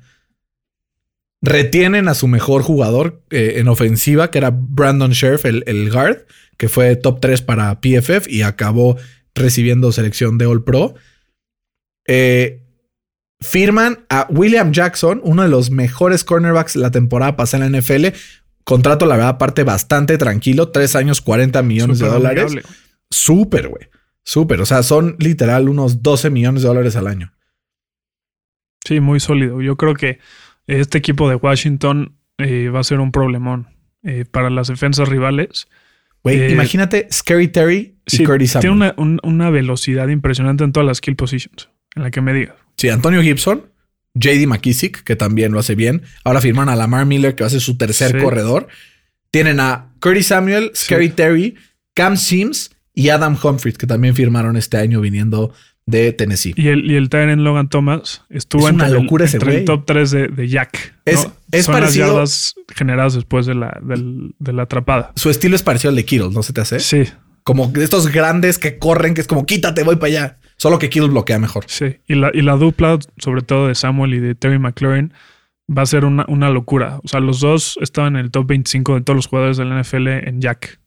[SPEAKER 2] Retienen a su mejor jugador eh, en ofensiva, que era Brandon Scherf, el, el guard, que fue top 3 para PFF y acabó recibiendo selección de All Pro. Eh, firman a William Jackson, uno de los mejores cornerbacks la temporada pasada en la NFL. Contrato, la verdad, aparte bastante tranquilo. Tres años, 40 millones de dólares.
[SPEAKER 3] amigable.
[SPEAKER 2] Súper, güey. Súper. O sea, son literal unos 12 millones de dólares al año.
[SPEAKER 3] Sí, muy sólido. Yo creo que este equipo de Washington eh, va a ser un problemón eh, para las defensas rivales.
[SPEAKER 2] Güey,
[SPEAKER 3] Eh,
[SPEAKER 2] imagínate Scary Terry y
[SPEAKER 3] Sí,
[SPEAKER 2] Curtis Samuel.
[SPEAKER 3] tiene una, un- una velocidad impresionante en todas las skill positions, en la que me digas.
[SPEAKER 2] Sí, Antonio Gibson, JD McKissick, que también lo hace bien. Ahora firman a Lamar Miller, que va a ser su tercer
[SPEAKER 3] Sí.
[SPEAKER 2] corredor. Tienen a Curtis Samuel,
[SPEAKER 3] Sí.
[SPEAKER 2] Scary Terry, Cam Sims y Adam Humphries, que también firmaron este año viniendo de Tennessee.
[SPEAKER 3] Y el, y el Tyrant Logan Thomas estuvo
[SPEAKER 2] Es una
[SPEAKER 3] el-
[SPEAKER 2] locura ese
[SPEAKER 3] entre
[SPEAKER 2] güey.
[SPEAKER 3] el top 3 de, de Jack.
[SPEAKER 2] Es-
[SPEAKER 3] ¿no?
[SPEAKER 2] es
[SPEAKER 3] Son
[SPEAKER 2] parecido-
[SPEAKER 3] las yardas generadas después de la, del- de la atrapada.
[SPEAKER 2] Su estilo es parecido al de Kittle, ¿no se te hace?
[SPEAKER 3] Sí,
[SPEAKER 2] Como de estos grandes que corren, que es como quítate, voy para allá. Solo que Kittle bloquea mejor.
[SPEAKER 3] sí. Y la, y la dupla, sobre todo de Samuel y de Terry McLaurin, va a ser una, una locura. O sea, los dos estaban en el top 25 de todos los jugadores de la NFL en Jack.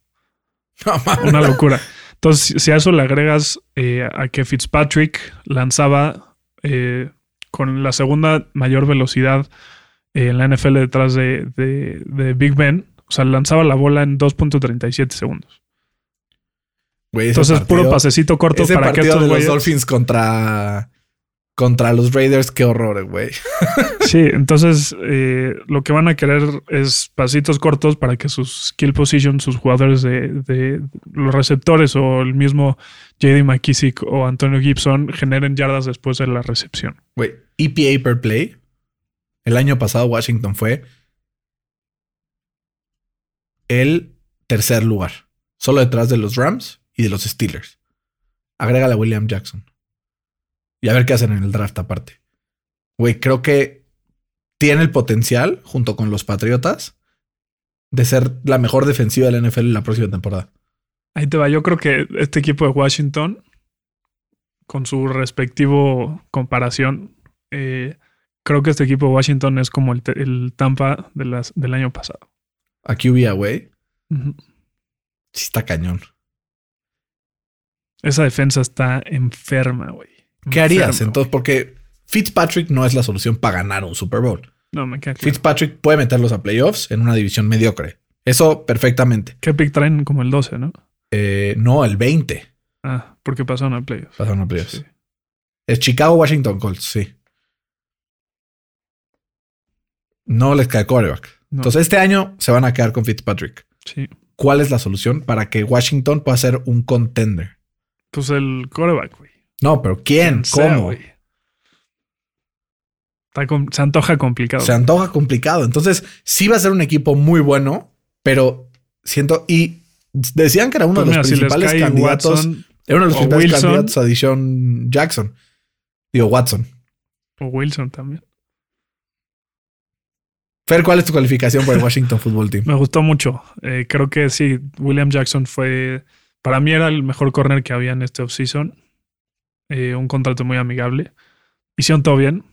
[SPEAKER 2] No.
[SPEAKER 3] Una locura. Entonces, si- si a eso le agregas eh, a que Fitzpatrick lanzaba eh, con la segunda mayor velocidad eh, en la NFL detrás de, de- de Big Ben, o sea, lanzaba la bola en 2.37 segundos.
[SPEAKER 2] Güey,
[SPEAKER 3] Entonces, puro pasecito corto
[SPEAKER 2] Ese
[SPEAKER 3] para que estos
[SPEAKER 2] de los. Dolphins contra, contra los Raiders, qué horror, güey. <laughs>
[SPEAKER 3] Sí, entonces eh, lo que van a querer es pasitos cortos para que sus skill position, sus jugadores de, de los receptores o el mismo JD McKissick o Antonio Gibson generen yardas después de la recepción.
[SPEAKER 2] Güey, EPA per play. El año pasado Washington fue el tercer lugar. Solo detrás de los Rams y de los Steelers. Agrégale a William Jackson. Y a ver qué hacen en el draft aparte. Güey, creo que tiene el potencial, junto con los Patriotas, de ser la mejor defensiva de la NFL en la próxima temporada.
[SPEAKER 3] Ahí te va. Yo creo que este equipo de Washington, con su respectivo comparación, eh, creo que este equipo de Washington es como el, Tampa de las, del año pasado.
[SPEAKER 2] A QB güey. Sí está cañón.
[SPEAKER 3] Esa defensa está enferma, güey.
[SPEAKER 2] ¿Qué harías
[SPEAKER 3] Enferma,
[SPEAKER 2] entonces? Porque Fitzpatrick no es la solución para ganar un Super Bowl.
[SPEAKER 3] No, me queda claro.
[SPEAKER 2] Fitzpatrick puede meterlos a playoffs en una división mediocre. Eso perfectamente.
[SPEAKER 3] ¿Qué pick traen como el 12, no?
[SPEAKER 2] Eh, no, el 20
[SPEAKER 3] Ah, porque pasaron a playoffs.
[SPEAKER 2] pasaron a playoffs.
[SPEAKER 3] Sí.
[SPEAKER 2] Es Chicago, Washington Colts, sí. No les cae.
[SPEAKER 3] No.
[SPEAKER 2] Entonces este año se van a quedar con Fitzpatrick.
[SPEAKER 3] Sí.
[SPEAKER 2] ¿Cuál es la solución para que Washington pueda ser un contender?
[SPEAKER 3] Pues el coreback, güey.
[SPEAKER 2] No, pero ¿quién?
[SPEAKER 3] Sea,
[SPEAKER 2] ¿Cómo?
[SPEAKER 3] güey. Se antoja complicado.
[SPEAKER 2] Se antoja complicado. Entonces, sí va a ser un equipo muy bueno, pero siento. Y decían que era uno
[SPEAKER 3] Pues
[SPEAKER 2] de
[SPEAKER 3] mira,
[SPEAKER 2] los principales candidatos.
[SPEAKER 3] Watson
[SPEAKER 2] era uno de los principales
[SPEAKER 3] Wilson.
[SPEAKER 2] candidatos a Dishon Jackson. Digo, Watson.
[SPEAKER 3] o Wilson también.
[SPEAKER 2] Fer, ¿cuál es tu calificación por el <laughs> Washington Football Team?
[SPEAKER 3] Me gustó mucho. Eh, creo que sí, William Jackson fue. Para mí era el mejor corner que había en este offseason. Eh, un contrato muy amigable. Hicieron todo bien.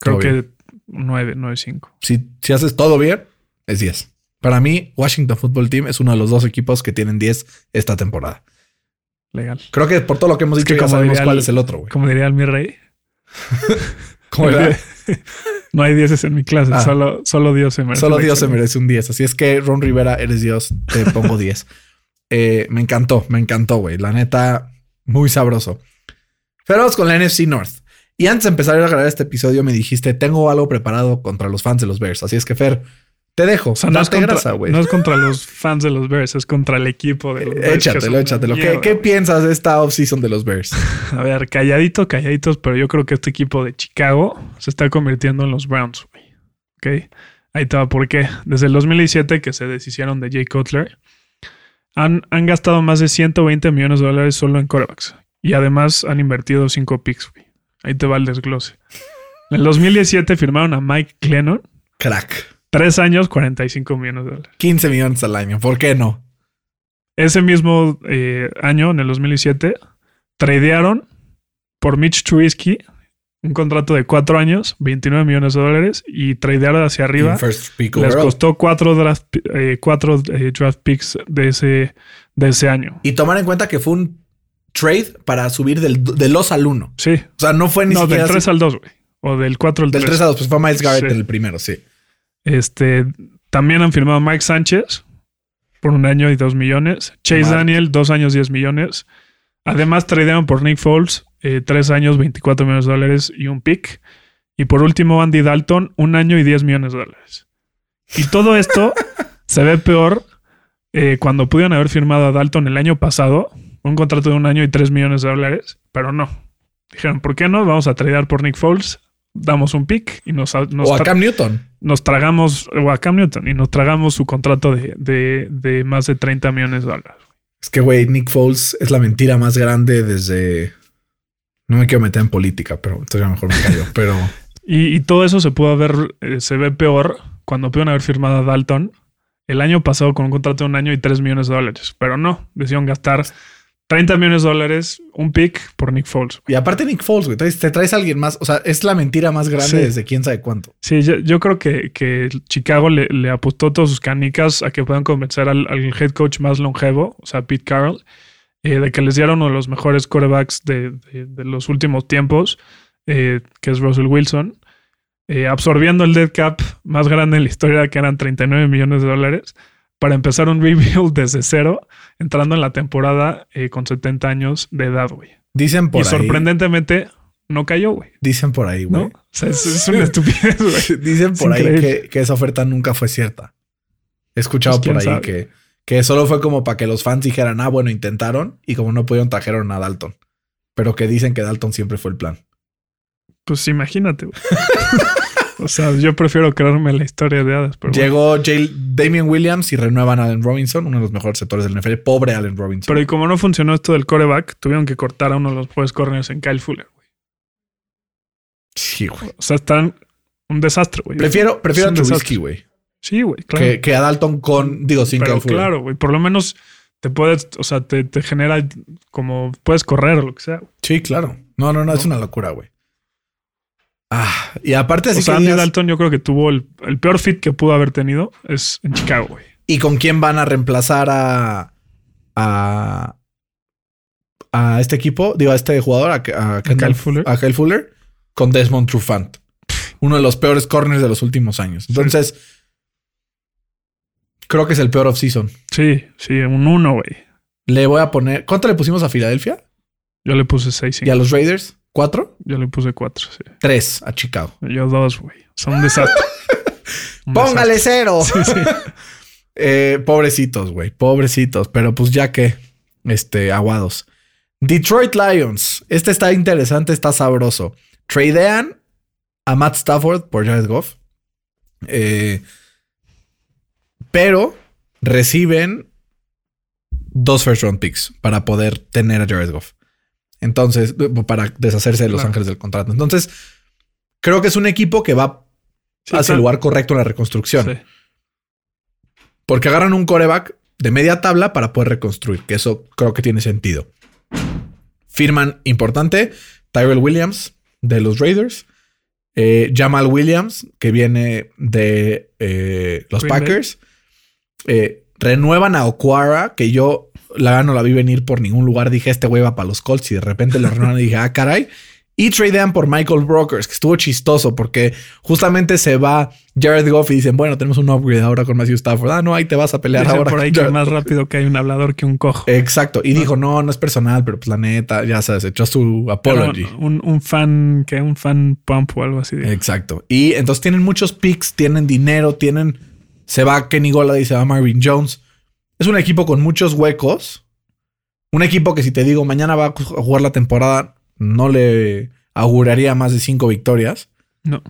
[SPEAKER 3] Creo
[SPEAKER 2] Todo
[SPEAKER 3] que 9, 9-5.
[SPEAKER 2] Si, si haces todo bien, es 10. Para mí, Washington Football Team es uno de los dos equipos que tienen 10 esta temporada.
[SPEAKER 3] Legal.
[SPEAKER 2] Creo que por todo lo que hemos
[SPEAKER 3] Es
[SPEAKER 2] dicho
[SPEAKER 3] que
[SPEAKER 2] ya sabemos cuál
[SPEAKER 3] el-
[SPEAKER 2] es el otro, güey.
[SPEAKER 3] Como diría el mi rey. <laughs>
[SPEAKER 2] ¿Cómo era? <laughs>
[SPEAKER 3] no hay dieces en mi clase.
[SPEAKER 2] Ah.
[SPEAKER 3] Solo, solo Dios se merece.
[SPEAKER 2] Solo Dios se merece un 10. Así es que, Ron Rivera, eres Dios, te pongo <laughs> 10. Eh, me encantó, me encantó, güey. La neta, muy sabroso. Pero vamos con la NFC North. Y antes de empezar a grabar este episodio, me dijiste, tengo algo preparado contra los fans de los Bears. Así es que, Fer, te dejo.
[SPEAKER 3] O sea, no es, contra,
[SPEAKER 2] grasa,
[SPEAKER 3] no es contra los fans de los Bears, es contra el equipo de los Bears.
[SPEAKER 2] Échatelo, échatelo. ¿Qué, qué piensas de esta offseason de los Bears? <laughs>
[SPEAKER 3] A ver, calladito, calladitos, pero yo creo que este equipo de Chicago se está convirtiendo en los Browns, güey. Ok. Ahí va, ¿por qué? Desde el 2017 que se deshicieron de Jay Cutler, Han, han gastado más de 120 millones de dólares solo en corebacks. Y además han invertido 5 picks, güey. Ahí te va el desglose. En el 2017 firmaron a Mike Glennon.
[SPEAKER 2] Crack.
[SPEAKER 3] Tres años, 45 millones de dólares.
[SPEAKER 2] 15 millones al año. ¿Por qué no?
[SPEAKER 3] Ese mismo eh, año, en el 2017, tradearon por Mitch Trubisky un contrato de cuatro años, 29 millones de dólares, y tradearon hacia arriba. Les costó cuatro draft, eh, cuatro, eh, draft picks de ese, de ese año.
[SPEAKER 2] Y tomar en cuenta que fue un trade para subir del, del 2 al 1.
[SPEAKER 3] Sí.
[SPEAKER 2] O sea, no fue ni
[SPEAKER 3] No,
[SPEAKER 2] siquiera
[SPEAKER 3] del 3
[SPEAKER 2] así-
[SPEAKER 3] al 2, güey. O del 4 al 3.
[SPEAKER 2] del 3 a 2. Pues fue Miles Garrett
[SPEAKER 3] Sí.
[SPEAKER 2] el primero, sí.
[SPEAKER 3] Este, también han firmado Mike Sánchez por un año y dos millones. Chase. Daniel, dos años, 10 millones. Además, tradearon por Nick Foles, eh, tres años, 24 millones de dólares y un pick. Y por último, Andy Dalton, un año y 10 millones de dólares. Y todo esto <laughs> se ve peor eh, cuando pudieron haber firmado a Dalton el año pasado, un contrato de un año y 3 millones de dólares, pero no. Dijeron, ¿por qué no? Vamos a tradear por Nick Foles, damos un pick y nos, nos
[SPEAKER 2] o a Cam Newton.
[SPEAKER 3] nos tragamos, o a Cam Newton, y nos tragamos su contrato de, de, de más de 30 millones de dólares.
[SPEAKER 2] Es que, güey, Nick Foles es la mentira más grande desde. No me quiero meter en política, pero entonces ya mejor me callo. <laughs> Pero
[SPEAKER 3] Y, y todo eso se pudo haber, eh, se ve peor cuando pudieron haber firmado a Dalton el año pasado con un contrato de un año y 3 millones de dólares. Pero no, decidieron gastar 30 millones de dólares, un pick por Nick Foles.
[SPEAKER 2] Y aparte Nick Foles, güey, te traes a alguien más. O sea, es la mentira más grande
[SPEAKER 3] Sí.
[SPEAKER 2] desde quién sabe cuánto.
[SPEAKER 3] Sí, yo, yo creo que, que Chicago le, le apostó todas sus canicas a que puedan convencer al, al head coach más longevo, o sea, Pete Carroll, eh, de que les diera uno de los mejores quarterbacks de, de- de los últimos tiempos, eh, que es Russell Wilson, eh, absorbiendo el dead cap más grande en la historia, que eran 39 millones de dólares, para empezar un rebuild desde cero, entrando en la temporada con 70 años de edad, güey.
[SPEAKER 2] Dicen por
[SPEAKER 3] Y
[SPEAKER 2] ahí.
[SPEAKER 3] sorprendentemente no cayó, güey.
[SPEAKER 2] Dicen por ahí,
[SPEAKER 3] ¿No?
[SPEAKER 2] güey.
[SPEAKER 3] O sea, es, es una estupidez, güey. <laughs>
[SPEAKER 2] Dicen
[SPEAKER 3] Es
[SPEAKER 2] por ahí que, que esa oferta nunca fue cierta. He escuchado
[SPEAKER 3] Pues,
[SPEAKER 2] por ahí
[SPEAKER 3] sabe.
[SPEAKER 2] que, que solo fue como para que los fans dijeran, ah, bueno, intentaron y como no pudieron, trajeron a Dalton. Pero que dicen que Dalton siempre fue el plan.
[SPEAKER 3] Pues imagínate, <laughs> o sea, yo prefiero creerme la historia de hadas, pero bueno.
[SPEAKER 2] Llegó Jay- Damian Williams y renuevan a Allen Robinson, uno de los mejores sectores del NFL. Pobre Allen Robinson.
[SPEAKER 3] Pero y como no funcionó esto del coreback, tuvieron que cortar a uno de los mejores corners en Kyle Fuller, güey.
[SPEAKER 2] sí, güey.
[SPEAKER 3] O sea, están un desastre, güey.
[SPEAKER 2] Prefiero, prefiero a
[SPEAKER 3] Es
[SPEAKER 2] Trubisky, güey.
[SPEAKER 3] Sí, güey, claro.
[SPEAKER 2] Que, que a Dalton con, digo, sin
[SPEAKER 3] pero claro, güey, por lo menos te puedes, o sea, te, te genera como puedes correr o lo que sea.
[SPEAKER 2] Sí, claro. No, no, no, es una locura, güey. Ah, y aparte así
[SPEAKER 3] o sea,
[SPEAKER 2] que
[SPEAKER 3] Andy
[SPEAKER 2] digas,
[SPEAKER 3] Dalton yo creo que tuvo el, el peor fit que pudo haber tenido es en Chicago, güey.
[SPEAKER 2] ¿y con quién van a reemplazar a a a este equipo? Digo, a este jugador, a, a
[SPEAKER 3] Kyle Fuller.
[SPEAKER 2] a Kyle Fuller, con Desmond Trufant. Uno de los peores corners de los últimos años. Entonces, creo que es el peor offseason.
[SPEAKER 3] Sí, sí, un uno, güey.
[SPEAKER 2] Le voy a poner. ¿Cuánto le pusimos a Filadelfia?
[SPEAKER 3] Yo le puse seis,
[SPEAKER 2] ¿Y a los Raiders? ¿Cuatro?
[SPEAKER 3] Yo le puse cuatro, sí.
[SPEAKER 2] Tres a Chicago.
[SPEAKER 3] Yo dos, güey. Son un desastre. <laughs> Un
[SPEAKER 2] ¡Póngale
[SPEAKER 3] desastre.
[SPEAKER 2] cero! <laughs> Eh, pobrecitos, güey. Pobrecitos. Pero pues ya que, este, aguados. Detroit Lions. Este está interesante, está sabroso. Tradean a Matt Stafford por Jared Goff. Eh, pero reciben dos first round picks para poder tener a Jared Goff. Entonces, para deshacerse de Los
[SPEAKER 3] Claro.
[SPEAKER 2] Ángeles del contrato. Entonces, creo que es un equipo que va
[SPEAKER 3] Sí,
[SPEAKER 2] hacia el lugar correcto en la reconstrucción.
[SPEAKER 3] Sí.
[SPEAKER 2] Porque agarran un coreback de media tabla para poder reconstruir, que eso creo que tiene sentido. Firman importante Tyrell Williams de los Raiders, eh, Jamal Williams, que viene de eh, los
[SPEAKER 3] Green Bay.
[SPEAKER 2] Eh, renuevan a Okwara, que yo la verdad no la vi venir por ningún lugar. Dije, este güey va para los Colts y de repente lo renuevan y dije, ah, caray. Y tradean por Michael Brokers, que estuvo chistoso porque justamente se va Jared Goff y dicen, bueno, tenemos un upgrade ahora con Matthew Stafford. Ah, no, ahí te vas a pelear ahora.
[SPEAKER 3] por ahí que más rápido que hay un hablador que un cojo.
[SPEAKER 2] Exacto. Y dijo, no, no es personal, pero pues la neta, ya sabes, echó su apology.
[SPEAKER 3] Un fan, que un fan pump o algo así.
[SPEAKER 2] Exacto. Y entonces tienen muchos picks, tienen dinero, tienen. Se va Kenny Gola y se va Marvin Jones. Es un equipo con muchos huecos. Un equipo que, si te digo, mañana va a jugar la temporada, no le auguraría más de cinco victorias.
[SPEAKER 3] No.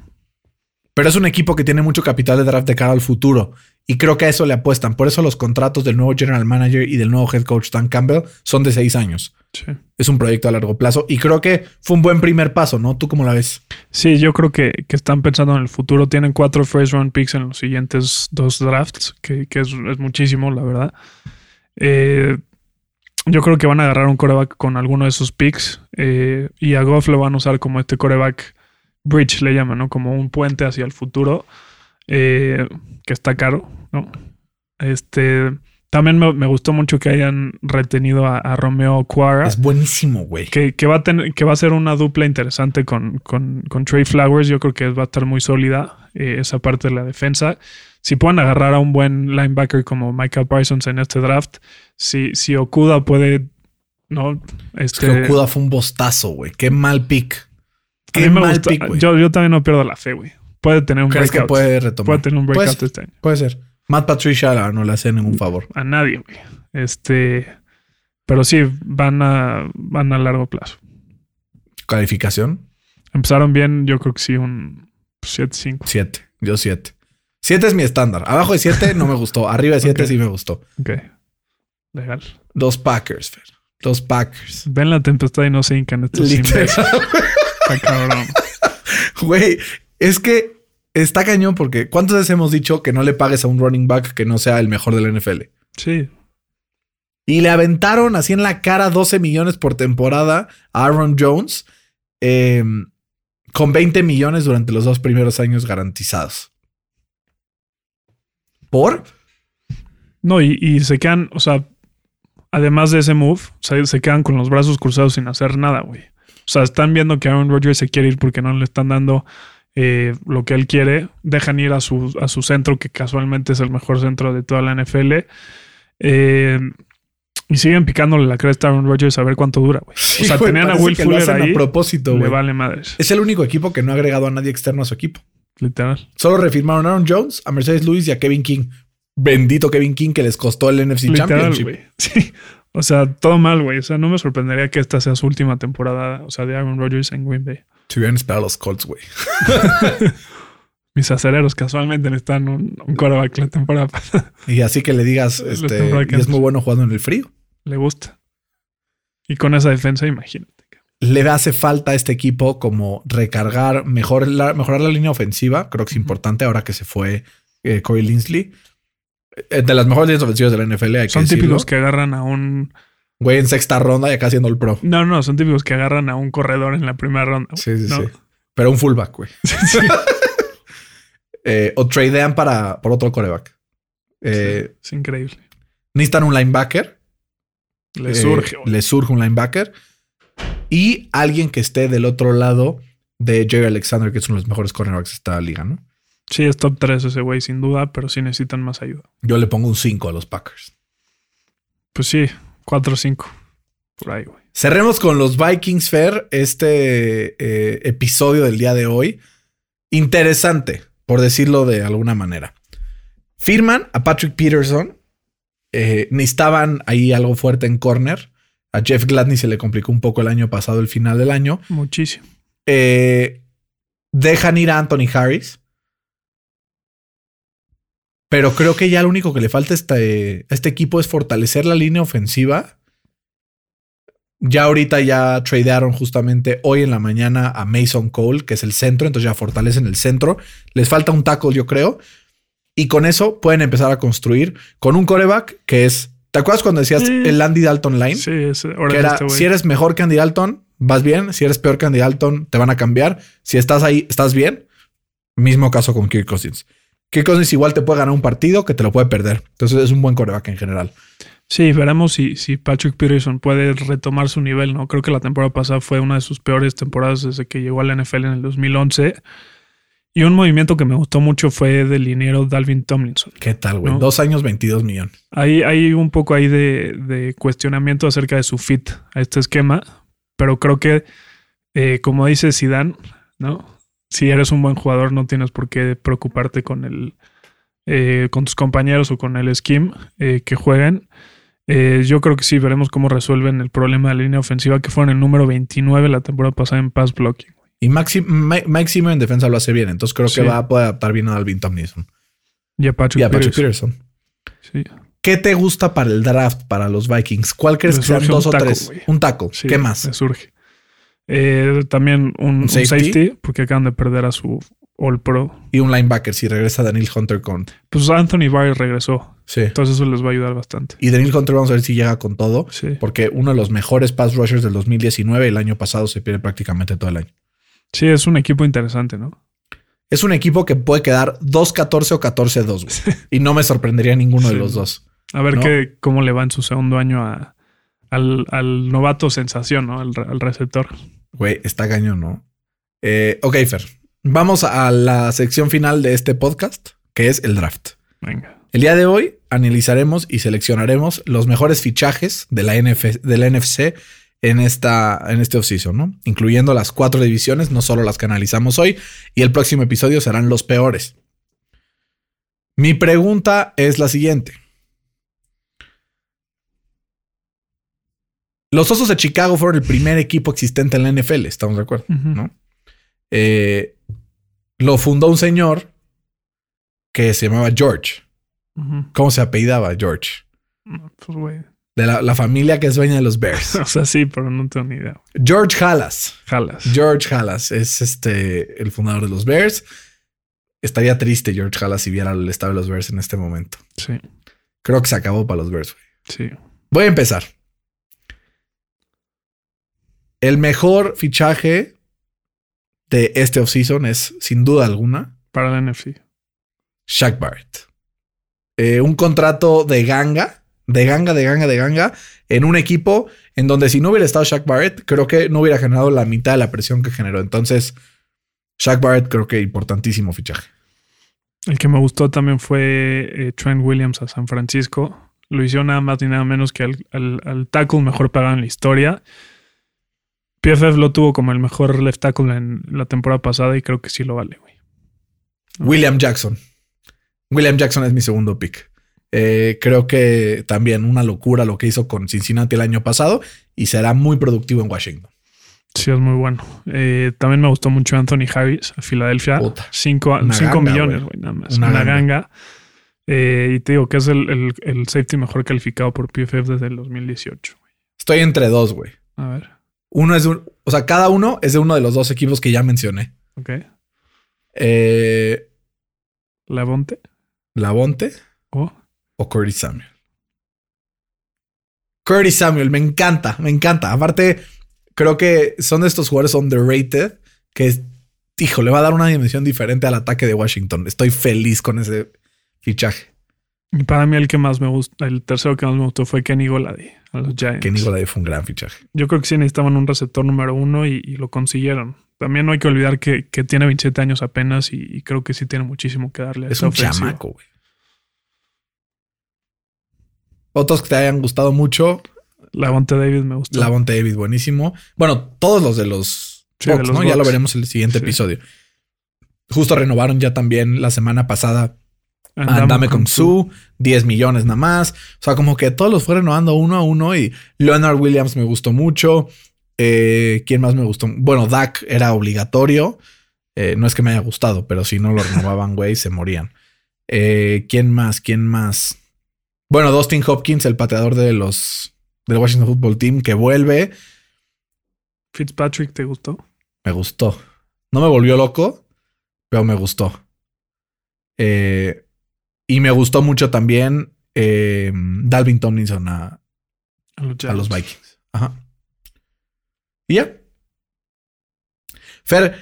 [SPEAKER 2] Pero es un equipo que tiene mucho capital de draft de cara al futuro. Y creo que a eso le apuestan. Por eso los contratos del nuevo general manager y del nuevo head coach Dan Campbell son de seis años.
[SPEAKER 3] Sí.
[SPEAKER 2] Es un proyecto a largo plazo y creo que fue un buen primer paso, ¿no? ¿Tú cómo la ves?
[SPEAKER 3] Sí, yo creo que, que están pensando en el futuro. Tienen cuatro first round picks en los siguientes dos drafts, que, que es, es muchísimo, la verdad. Eh, yo creo que van a agarrar un coreback con alguno de esos picks eh, y a Goff lo van a usar como este coreback bridge, le llaman, ¿no? Como un puente hacia el futuro, eh, que está caro, ¿no? Este, también me, me gustó mucho que hayan retenido a, a Romeo Cuara.
[SPEAKER 2] Es buenísimo, güey.
[SPEAKER 3] Que, que va a tener, que va a ser una dupla interesante con, con, con Trey Flowers. Yo creo que va a estar muy sólida eh, esa parte de la defensa. Si pueden agarrar a un buen linebacker como Michael Parsons en este draft, si, si Okuda puede, no,
[SPEAKER 2] Es que
[SPEAKER 3] este,
[SPEAKER 2] Okuda fue un bostazo, güey. Qué mal pick.
[SPEAKER 3] a mí
[SPEAKER 2] Qué
[SPEAKER 3] me
[SPEAKER 2] mal
[SPEAKER 3] gusta-
[SPEAKER 2] pick, güey.
[SPEAKER 3] yo, yo también no pierdo la fe, güey. Puede tener un
[SPEAKER 2] ¿Crees que
[SPEAKER 3] breakout.
[SPEAKER 2] puede retomar?
[SPEAKER 3] Puede tener un breakout este año.
[SPEAKER 2] Puede ser. Matt Patricia no le hace ningún favor.
[SPEAKER 3] A nadie, güey. Este, pero sí, van a, van a largo plazo.
[SPEAKER 2] Calificación,
[SPEAKER 3] Empezaron bien, yo creo que sí, un 7-5.
[SPEAKER 2] 7. Yo 7. 7 es mi estándar. Abajo de 7 no me gustó. Arriba de 7
[SPEAKER 3] Ok.
[SPEAKER 2] sí me gustó.
[SPEAKER 3] Ok. Legal.
[SPEAKER 2] Dos Packers, Fer. Dos Packers.
[SPEAKER 3] Ven la tempestad y no se hincan estos
[SPEAKER 2] Literal.
[SPEAKER 3] imbéciles. Está cabrón. <laughs>
[SPEAKER 2] Güey, es que está cañón porque ¿cuántas veces hemos dicho que no le pagues a un running back que no sea el mejor del NFL?
[SPEAKER 3] Sí.
[SPEAKER 2] Y le aventaron así en la cara 12 millones por temporada a Aaron Jones eh, con 20 millones durante los dos primeros años garantizados. ¿Por?
[SPEAKER 3] No, y, y se quedan, o sea, además de ese move, se quedan con los brazos cruzados sin hacer nada, güey. O sea, están viendo que Aaron Rodgers se quiere ir porque no le están dando eh, lo que él quiere. Dejan ir a su, a su centro, que casualmente es el mejor centro de toda la NFL. Eh, y siguen picándole la cresta a Aaron Rodgers a ver cuánto dura, güey. O sea, tenían a Will Fuller ahí.
[SPEAKER 2] a propósito, güey.
[SPEAKER 3] vale madres,
[SPEAKER 2] Es el único equipo que no ha agregado a nadie externo a su equipo.
[SPEAKER 3] literal.
[SPEAKER 2] Solo refirmaron a Aaron Jones, a Mercedes Lewis y a Kevin King. Bendito Kevin King que les costó el NFC
[SPEAKER 3] Literal,
[SPEAKER 2] Championship.
[SPEAKER 3] güey. <laughs> Sí. O sea, todo mal, güey. O sea, no me sorprendería que esta sea su última temporada, o sea, de Aaron Rodgers en Green Bay.
[SPEAKER 2] Si hubieran esperado los Colts, güey. <laughs>
[SPEAKER 3] Mis acereros casualmente necesitan un, un quarterback la temporada pasada.
[SPEAKER 2] Y así que le digas, este, y es muy bueno jugando en el frío.
[SPEAKER 3] Le gusta. Y con esa defensa, imagínate.
[SPEAKER 2] Le hace falta a este equipo como recargar, mejor la- mejorar la línea ofensiva. Creo que es
[SPEAKER 3] importante
[SPEAKER 2] ahora que se fue eh, Corey Linsley. Eh, De las mejores líneas ofensivas de la NFL, hay que
[SPEAKER 3] Son
[SPEAKER 2] decirlo.
[SPEAKER 3] típicos que agarran a un.
[SPEAKER 2] Güey, en sexta ronda y acá haciendo el pro.
[SPEAKER 3] No, no, son típicos que agarran a un corredor en la primera ronda.
[SPEAKER 2] Sí, sí,
[SPEAKER 3] ¿no?
[SPEAKER 2] sí. Pero un fullback, güey. <laughs>
[SPEAKER 3] Sí, sí. <laughs>
[SPEAKER 2] Eh, o tradean para por otro coreback. Eh,
[SPEAKER 3] Es increíble.
[SPEAKER 2] Necesitan un linebacker.
[SPEAKER 3] Le
[SPEAKER 2] Eh,
[SPEAKER 3] surge.
[SPEAKER 2] le surge un linebacker. Y alguien que esté del otro lado de Jerry Alexander, que es uno de los mejores cornerbacks de esta liga, ¿no?
[SPEAKER 3] Sí, es top 3 ese güey, sin duda, pero sí necesitan más ayuda.
[SPEAKER 2] Yo le pongo un 5 a los Packers.
[SPEAKER 3] Pues sí, 4 o 5. Por ahí, güey.
[SPEAKER 2] Cerremos con los Vikings Fair este eh, episodio del día de hoy. Interesante, por decirlo de alguna manera. Firman a Patrick Peterson. Eh, necesitaban ahí algo fuerte en corner. A Jeff Gladney se le complicó un poco el año pasado, el final del año.
[SPEAKER 3] Muchísimo.
[SPEAKER 2] Eh, dejan ir a Anthony Harris. Pero creo que ya lo único que le falta a este, a este equipo es fortalecer la línea ofensiva. Ya ahorita ya tradearon justamente hoy en la mañana a Mason Cole, que es el centro, entonces ya fortalecen el centro. Les falta un tackle, yo creo. Y con eso pueden empezar a construir con un coreback que es. ¿Te acuerdas cuando decías el Andy Dalton line?
[SPEAKER 3] Sí, es, ahora
[SPEAKER 2] que era,
[SPEAKER 3] este
[SPEAKER 2] si eres mejor que Andy Dalton, vas bien. Si eres peor que Andy Dalton, te van a cambiar. Si estás ahí, estás bien. Mismo caso con Kirk Cousins. Kirk Cousins igual te puede ganar un partido que te lo puede perder. Entonces es un buen coreback en general.
[SPEAKER 3] Sí, veremos si, si Patrick Peterson puede retomar su nivel, ¿no? Creo que la temporada pasada fue una de sus peores temporadas desde que llegó a la NFL en el 2011. Y un movimiento que me gustó mucho fue del liniero Dalvin Tomlinson.
[SPEAKER 2] ¿Qué tal, güey?
[SPEAKER 3] No.
[SPEAKER 2] Dos años, 22 millones.
[SPEAKER 3] Hay, hay un poco ahí de, de cuestionamiento acerca de su fit a este esquema, pero creo que, eh, como dice Zidane, ¿no? Si eres un buen jugador, no tienes por qué preocuparte con el, eh, con tus compañeros o con el scheme eh, que jueguen. Eh, yo creo que sí, veremos cómo resuelven el problema de la línea ofensiva, que fueron el número 29 la temporada pasada en pass blocking.
[SPEAKER 2] Y Maxi- Ma- Mike Zimmer en defensa lo hace bien. Entonces creo
[SPEAKER 3] Sí.
[SPEAKER 2] que va a poder adaptar bien a Dalvin Tomlinson.
[SPEAKER 3] Y a Patrick,
[SPEAKER 2] y a Patrick
[SPEAKER 3] Peterson.
[SPEAKER 2] Peterson.
[SPEAKER 3] Sí.
[SPEAKER 2] ¿Qué te gusta para el draft para los Vikings? ¿Cuál crees que sean
[SPEAKER 3] un
[SPEAKER 2] dos o tres? Un
[SPEAKER 3] sí,
[SPEAKER 2] ¿Qué más?
[SPEAKER 3] me surge. Eh, también un, un
[SPEAKER 2] safety?
[SPEAKER 3] safety? porque acaban de perder a su All Pro.
[SPEAKER 2] Y un linebacker si regresa Daniel Hunter con.
[SPEAKER 3] Pues Anthony Barr regresó.
[SPEAKER 2] Sí.
[SPEAKER 3] Entonces eso les va a ayudar bastante.
[SPEAKER 2] Y Daniel Hunter vamos a ver si llega con todo.
[SPEAKER 3] Sí.
[SPEAKER 2] Porque uno de los mejores pass rushers del 2019, el año pasado se pierde prácticamente todo el año.
[SPEAKER 3] Sí, es un equipo interesante, ¿no?
[SPEAKER 2] Es un equipo que puede quedar 2-14 o 14-2. güey. <laughs> Y no me sorprendería ninguno de
[SPEAKER 3] Sí.
[SPEAKER 2] los dos.
[SPEAKER 3] A ver
[SPEAKER 2] ¿No?
[SPEAKER 3] qué, cómo le va en su segundo año a, al, al novato sensación, ¿no? Al, re- al receptor.
[SPEAKER 2] Güey, está cañón, ¿no? Eh, ok, Fer. Vamos a la sección final de este podcast, que es el draft.
[SPEAKER 3] Venga.
[SPEAKER 2] El día de hoy analizaremos y seleccionaremos los mejores fichajes de la, NF de la NFC en, esta, en este offseason, ¿no? Incluyendo las cuatro divisiones, no solo las que analizamos hoy. Y el próximo episodio serán los peores. Mi pregunta es la siguiente. Los Osos de Chicago fueron el primer equipo existente en la NFL, estamos de acuerdo. ¿no? Eh, lo fundó un señor que se llamaba George. ¿Cómo se apellidaba George?
[SPEAKER 3] No, Pues, güey.
[SPEAKER 2] De la, la familia que es dueña de los Bears. <laughs>
[SPEAKER 3] O sea, sí, pero no tengo ni idea.
[SPEAKER 2] George Halas.
[SPEAKER 3] Jalas.
[SPEAKER 2] George Halas es este el fundador de los Bears. Estaría triste George Halas si viera el estado de los Bears en este momento.
[SPEAKER 3] Sí,
[SPEAKER 2] Creo que se acabó para los Bears. güey.
[SPEAKER 3] sí.
[SPEAKER 2] Voy a empezar. El mejor fichaje de este offseason es, sin duda alguna,
[SPEAKER 3] Para la NFC.
[SPEAKER 2] Shaq Barrett. Eh, un contrato de ganga, de ganga, de ganga, de ganga, en un equipo en donde si no hubiera estado Shaq Barrett, creo que no hubiera generado la mitad de la presión que generó. Entonces, Shaq Barrett creo que importantísimo fichaje.
[SPEAKER 3] El que me gustó también fue eh, Trent Williams a San Francisco. Lo hicieron nada más ni nada menos que al, al, al tackle mejor pagado en la historia. PFF lo tuvo como el mejor left tackle en la temporada pasada y creo que sí lo vale, güey.
[SPEAKER 2] William Jackson. William Jackson es mi segundo pick. Eh, creo que también una locura lo que hizo con Cincinnati el año pasado y será muy productivo en Washington.
[SPEAKER 3] Sí, es muy bueno. Eh, también me gustó mucho Anthony Harris a Filadelfia.
[SPEAKER 2] Puta.
[SPEAKER 3] Cinco, cinco
[SPEAKER 2] ganga,
[SPEAKER 3] millones,
[SPEAKER 2] güey.
[SPEAKER 3] nada más.
[SPEAKER 2] Una
[SPEAKER 3] Una,
[SPEAKER 2] ganga.
[SPEAKER 3] ganga. Eh, y te digo que es el, el- el safety mejor calificado por PFF desde el 2018. güey.
[SPEAKER 2] Estoy entre dos, güey.
[SPEAKER 3] A ver,
[SPEAKER 2] Uno es de un, o sea, cada uno es de uno de los dos equipos que ya mencioné.
[SPEAKER 3] ok.
[SPEAKER 2] Eh,
[SPEAKER 3] Lavonte.
[SPEAKER 2] Lavonte
[SPEAKER 3] Oh,
[SPEAKER 2] o Curtis Samuel. Curtis Samuel, me encanta, me encanta. Aparte, creo que son de estos jugadores underrated que, es- hijo, le va a dar una dimensión diferente al ataque de Washington. Estoy feliz con ese fichaje.
[SPEAKER 3] Y para mí el que más me gustó, el tercero que más me gustó fue Kenny Golady a los Giants.
[SPEAKER 2] Que Nicolai fue un gran fichaje.
[SPEAKER 3] Yo creo que sí necesitaban un receptor número uno y, y lo consiguieron. También no hay que olvidar que, que tiene 27 años apenas y, y creo que sí tiene muchísimo que darle. a
[SPEAKER 2] Es un
[SPEAKER 3] ofensiva.
[SPEAKER 2] chamaco, güey. Otros que te hayan gustado mucho,
[SPEAKER 3] Lavonte David me gustó.
[SPEAKER 2] Lavonte David, buenísimo. Bueno, todos los de los
[SPEAKER 3] Sí, de
[SPEAKER 2] Bucks,
[SPEAKER 3] los
[SPEAKER 2] ¿no? Ya lo veremos en el siguiente
[SPEAKER 3] Sí.
[SPEAKER 2] episodio. Justo renovaron ya también la semana pasada
[SPEAKER 3] Andame,
[SPEAKER 2] Andame con Sue, 10 millones nada más. O sea, como que todos los fue renovando uno a uno y Leonard Williams me gustó mucho. Eh, ¿Quién más me gustó? Bueno, Dak era obligatorio. Eh, no es que me haya gustado, pero si no lo renovaban, <laughs> güey, se morían. Eh, ¿Quién más? ¿Quién más? Bueno, Dustin Hopkins, el pateador de los del Washington Football Team, que vuelve.
[SPEAKER 3] Fitzpatrick, ¿te gustó?
[SPEAKER 2] Me gustó. No me volvió loco, pero me gustó. Eh, y me gustó mucho también eh, Dalvin Tomlinson a,
[SPEAKER 3] A los,
[SPEAKER 2] a los
[SPEAKER 3] Giants.
[SPEAKER 2] Vikings. Ajá. Y ya. Fer,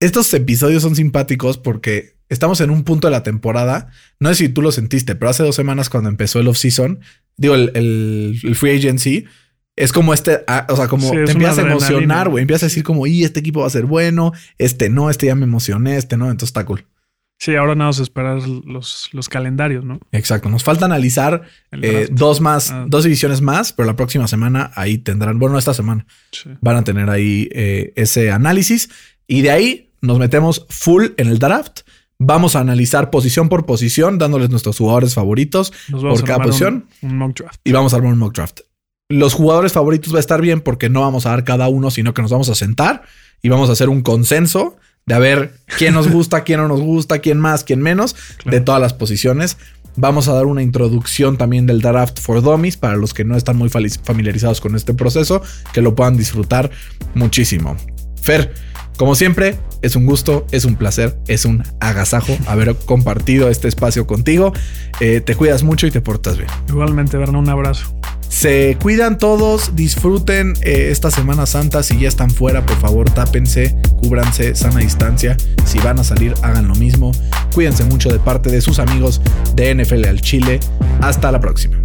[SPEAKER 2] estos episodios son simpáticos porque estamos en un punto de la temporada. No sé si tú lo sentiste, pero hace dos semanas cuando empezó el off-season, digo, el, el- el free agency, es como este, o sea, como
[SPEAKER 3] Sí,
[SPEAKER 2] te empiezas a emocionar, güey. Empiezas a decir como, y este equipo va a ser bueno, este no, este ya me emocioné, este no, entonces está cool.
[SPEAKER 3] Sí, ahora nada más esperar los, los calendarios, ¿no?
[SPEAKER 2] Exacto. Nos falta analizar eh, dos más,
[SPEAKER 3] Ah.
[SPEAKER 2] dos divisiones más, pero la próxima semana ahí tendrán, bueno, esta semana
[SPEAKER 3] Sí.
[SPEAKER 2] van a tener ahí eh, ese análisis y de ahí nos metemos full en el draft. Vamos a analizar posición por posición, dándoles nuestros jugadores favoritos
[SPEAKER 3] Nos vamos
[SPEAKER 2] por cada posición
[SPEAKER 3] Un, un mock draft.
[SPEAKER 2] y vamos a armar un mock draft. Los jugadores favoritos va a estar bien porque no vamos a dar cada uno, sino que nos vamos a sentar y vamos a hacer un consenso de a ver quién nos gusta, quién no nos gusta, quién más, quién menos, de todas las posiciones. Vamos a dar una introducción también del draft for dummies para los que no están muy familiarizados con este proceso, que lo puedan disfrutar muchísimo. Fer, como siempre, es un gusto, es un placer, es un agasajo <laughs> haber compartido este espacio contigo. Eh, te cuidas mucho y te portas bien.
[SPEAKER 3] Igualmente, Berna, un abrazo.
[SPEAKER 2] Se cuidan todos, disfruten eh, esta Semana Santa. Si ya están fuera, por favor, tápense, cúbranse, sana distancia. Si van a salir, hagan lo mismo. Cuídense mucho de parte de sus amigos de NFL al Chile. Hasta la próxima.